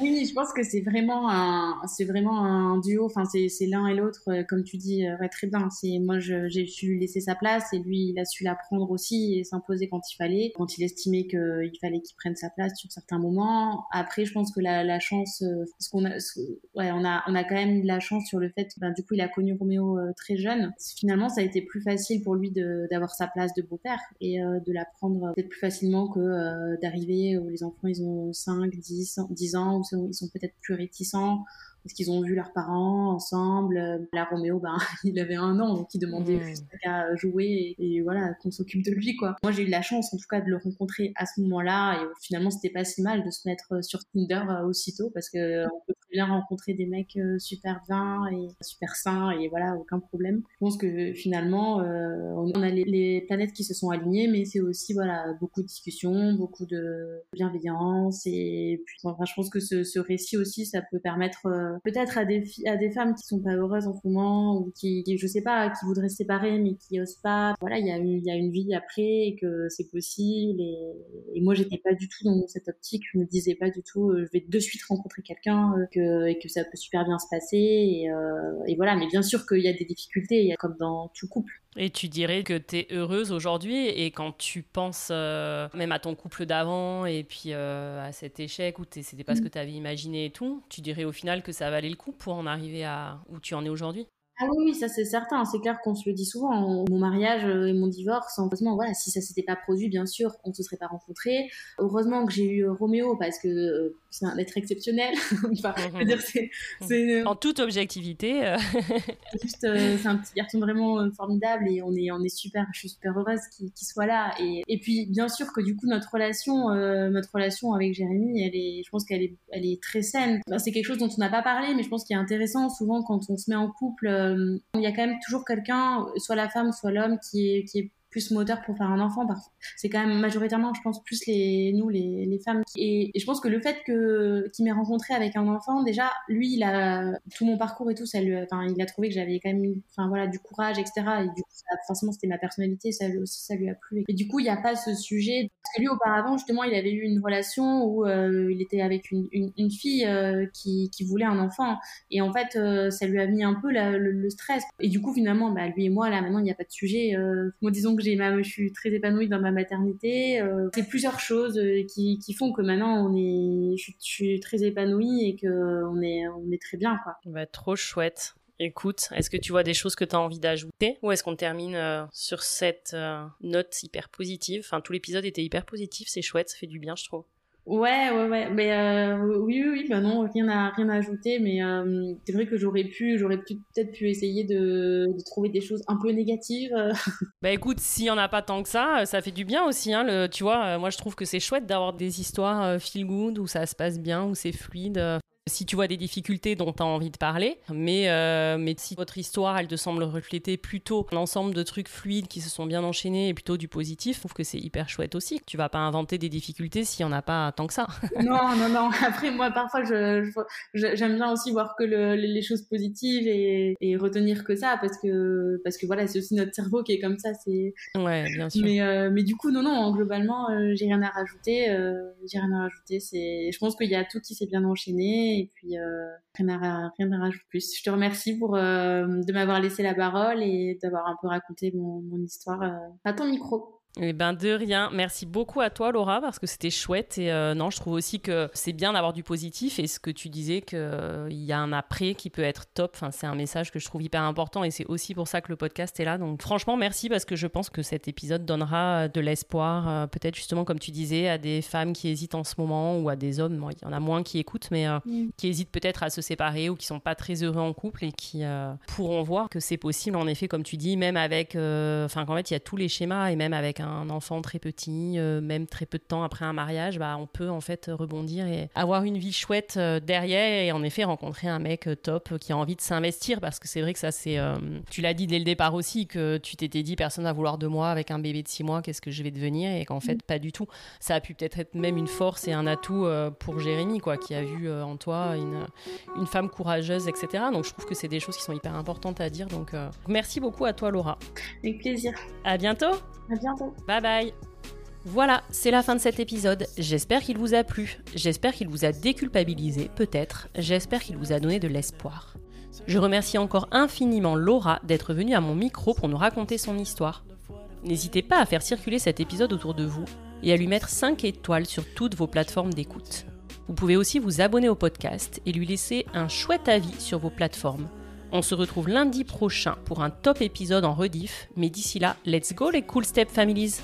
[SPEAKER 2] oui, je pense que c'est vraiment un, vraiment un duo. Enfin, c'est l'un et l'autre, comme tu dis, très bien. Moi, j'ai su laisser sa place et lui, il a su la prendre aussi et s'imposer quand il fallait, quand il estimait qu'il fallait qu'il prenne sa place sur certains moments. Après, je pense que la, chance, euh, parce qu'on a, on a quand même de la chance sur le fait, ben, du coup, il a connu Roméo euh, très jeune. Finalement, ça a été plus facile pour lui d'avoir sa place de beau-père et euh, de la prendre peut-être plus facilement que d'arriver où les enfants, ils ont 5, 10, 10 ans, où ils sont peut-être plus réticents parce qu'ils ont vu leurs parents ensemble. La Roméo, ben, il avait un an, donc il demandait mmh. juste à jouer et, voilà, qu'on s'occupe de lui, quoi. Moi, j'ai eu la chance, en tout cas, de le rencontrer à ce moment-là et finalement, c'était pas si mal de se mettre sur Tinder euh, aussitôt parce que on peut très bien rencontrer des mecs euh, super bien et super sains et voilà, aucun problème. Je pense que finalement, euh, on a les, planètes qui se sont alignées, mais c'est aussi, voilà, beaucoup de discussions, beaucoup de bienveillance et puis, enfin, je pense que ce, ce récit aussi, ça peut permettre euh, peut-être à des, femmes qui sont pas heureuses en ce moment ou qui, je sais pas, qui voudraient se séparer mais qui osent pas. Voilà, il y a une, vie après et que c'est possible. Et, et moi, j'étais pas du tout dans cette optique. Je me disais pas du tout, euh, je vais de suite rencontrer quelqu'un euh, que, et que ça peut super bien se passer. Et, et voilà, mais bien sûr qu'il y a des difficultés, il y a comme dans tout couple.
[SPEAKER 1] Et tu dirais que tu es heureuse aujourd'hui et quand tu penses euh, même à ton couple d'avant et puis euh, à cet échec où c'était pas ce mm. que tu avais imaginé et tout, tu dirais au final que ça valait le coup pour en arriver à où tu en es aujourd'hui?
[SPEAKER 2] Ah oui, ça c'est certain. C'est clair qu'on se le dit souvent. Mon mariage euh, et mon divorce, heureusement, voilà, si ça s'était pas produit, bien sûr, on se serait pas rencontrés. Heureusement que j'ai eu euh, Roméo parce que euh, c'est un être exceptionnel. enfin, dire,
[SPEAKER 1] c'est, En toute objectivité.
[SPEAKER 2] juste, c'est un petit garçon vraiment formidable et on est, on est super, je suis super heureuse qu'il, soit là. Et, et puis, bien sûr que du coup, notre relation, notre relation avec Jérémy, elle est, je pense qu'elle est, elle est très saine. c'est quelque chose dont on n'a pas parlé, mais je pense qu'il est intéressant souvent quand on se met en couple il y a quand même toujours quelqu'un, soit la femme, soit l'homme, qui est, qui est plus moteur pour faire un enfant. C'est quand même majoritairement, je pense, plus les nous, les, les femmes. Et, je pense que le fait que qu'il m'ait rencontré avec un enfant, déjà, lui, il a tout mon parcours et tout, ça il a trouvé que j'avais quand même, enfin voilà, du courage, etc. Et du coup, forcément, c'était ma personnalité, ça lui a plu. Et du coup, il n'y a pas ce sujet. Parce que lui, auparavant, justement, il avait eu une relation où euh, il était avec une, une, fille euh, qui, qui voulait un enfant. Et en fait, euh, ça lui a mis un peu le, stress. Et du coup, finalement, bah, lui et moi, là, maintenant, il n'y a pas de sujet. disons que j'ai je suis très épanouie dans ma maternité. Euh, c'est plusieurs choses euh, qui, qui, font que maintenant on est, je, suis très épanouie et que on est, on est très bien.
[SPEAKER 1] Bah, trop chouette. Écoute, est-ce que tu vois des choses que tu as envie d'ajouter? Ou est-ce qu'on termine euh, sur cette note hyper positive? Enfin, tout l'épisode était hyper positif, c'est chouette, ça fait du bien, je trouve.
[SPEAKER 2] Ouais, ouais, ouais. Mais euh, oui, oui, oui. Bah non, rien à rien à ajouter. Mais euh, c'est vrai que j'aurais pu, j'aurais peut-être pu essayer de, trouver des choses un peu négatives.
[SPEAKER 1] bah écoute, s'il y en a pas tant que ça, ça fait du bien aussi. Hein, le, tu vois, moi je trouve que c'est chouette d'avoir des histoires feel good où ça se passe bien, où c'est fluide si tu vois des difficultés dont tu as envie de parler, mais, euh, mais si votre histoire, elle te semble refléter plutôt l'ensemble de trucs fluides qui se sont bien enchaînés et plutôt du positif, je trouve que c'est hyper chouette aussi. Tu vas pas inventer des difficultés s'il y en a pas tant que ça.
[SPEAKER 2] non, non, non. Après, moi, parfois, j'aime je, bien aussi voir que le, les choses positives et, et, retenir que ça, parce que, parce que voilà, c'est aussi notre cerveau qui est comme ça. C'est...
[SPEAKER 1] Ouais, bien sûr.
[SPEAKER 2] Mais, euh, mais du coup, non, non, globalement, euh, j'ai rien à rajouter. j'ai rien à rajouter. C'est, je pense qu'il y a tout qui s'est bien enchaîné et puis euh, rien, à, rien à rajouter plus. Je te remercie pour euh, de m'avoir laissé la parole et d'avoir un peu raconté mon, mon histoire euh, à ton micro.
[SPEAKER 1] Eh ben de rien. Merci beaucoup à toi Laura parce que c'était chouette et euh, non je trouve aussi que c'est bien d'avoir du positif et ce que tu disais qu'il euh, y a un après qui peut être top. Enfin c'est un message que je trouve hyper important et c'est aussi pour ça que le podcast est là. Donc franchement merci parce que je pense que cet épisode donnera de l'espoir euh, peut-être justement comme tu disais à des femmes qui hésitent en ce moment ou à des hommes. il y en a moins qui écoutent mais mm. qui hésitent peut-être à se séparer ou qui sont pas très heureux en couple et qui pourront voir que c'est possible en effet comme tu dis même avec enfin qu'en fait il y a tous les schémas et même avec avec un enfant très petit, euh, même très peu de temps après un mariage, bah, on peut en fait rebondir et avoir une vie chouette euh, derrière et en effet rencontrer un mec top qui a envie de s'investir parce que c'est vrai que ça c'est... tu l'as dit dès le départ aussi que tu t'étais dit personne va vouloir de moi avec un bébé de 6 mois, qu'est-ce que je vais devenir? Et qu'en fait mm. pas du tout. Ça a pu peut-être être même une force et un atout pour Jérémy quoi, qui a vu en toi une, une femme courageuse, etc. Donc je trouve que c'est des choses qui sont hyper importantes à dire. Donc merci beaucoup à toi Laura.
[SPEAKER 2] Avec plaisir.
[SPEAKER 1] À bientôt.
[SPEAKER 2] À bientôt.
[SPEAKER 1] Bye bye. Voilà, c'est la fin de cet épisode. J'espère qu'il vous a plu. J'espère qu'il vous a déculpabilisé, peut-être. J'espère qu'il vous a donné de l'espoir. Je remercie encore infiniment Laura d'être venue à mon micro pour nous raconter son histoire. N'hésitez pas à faire circuler cet épisode autour de vous et à lui mettre 5 étoiles sur toutes vos plateformes d'écoute. Vous pouvez aussi vous abonner au podcast et lui laisser un chouette avis sur vos plateformes on se retrouve lundi prochain pour un top épisode en rediff, mais d'ici là, let's go les Cool Step Families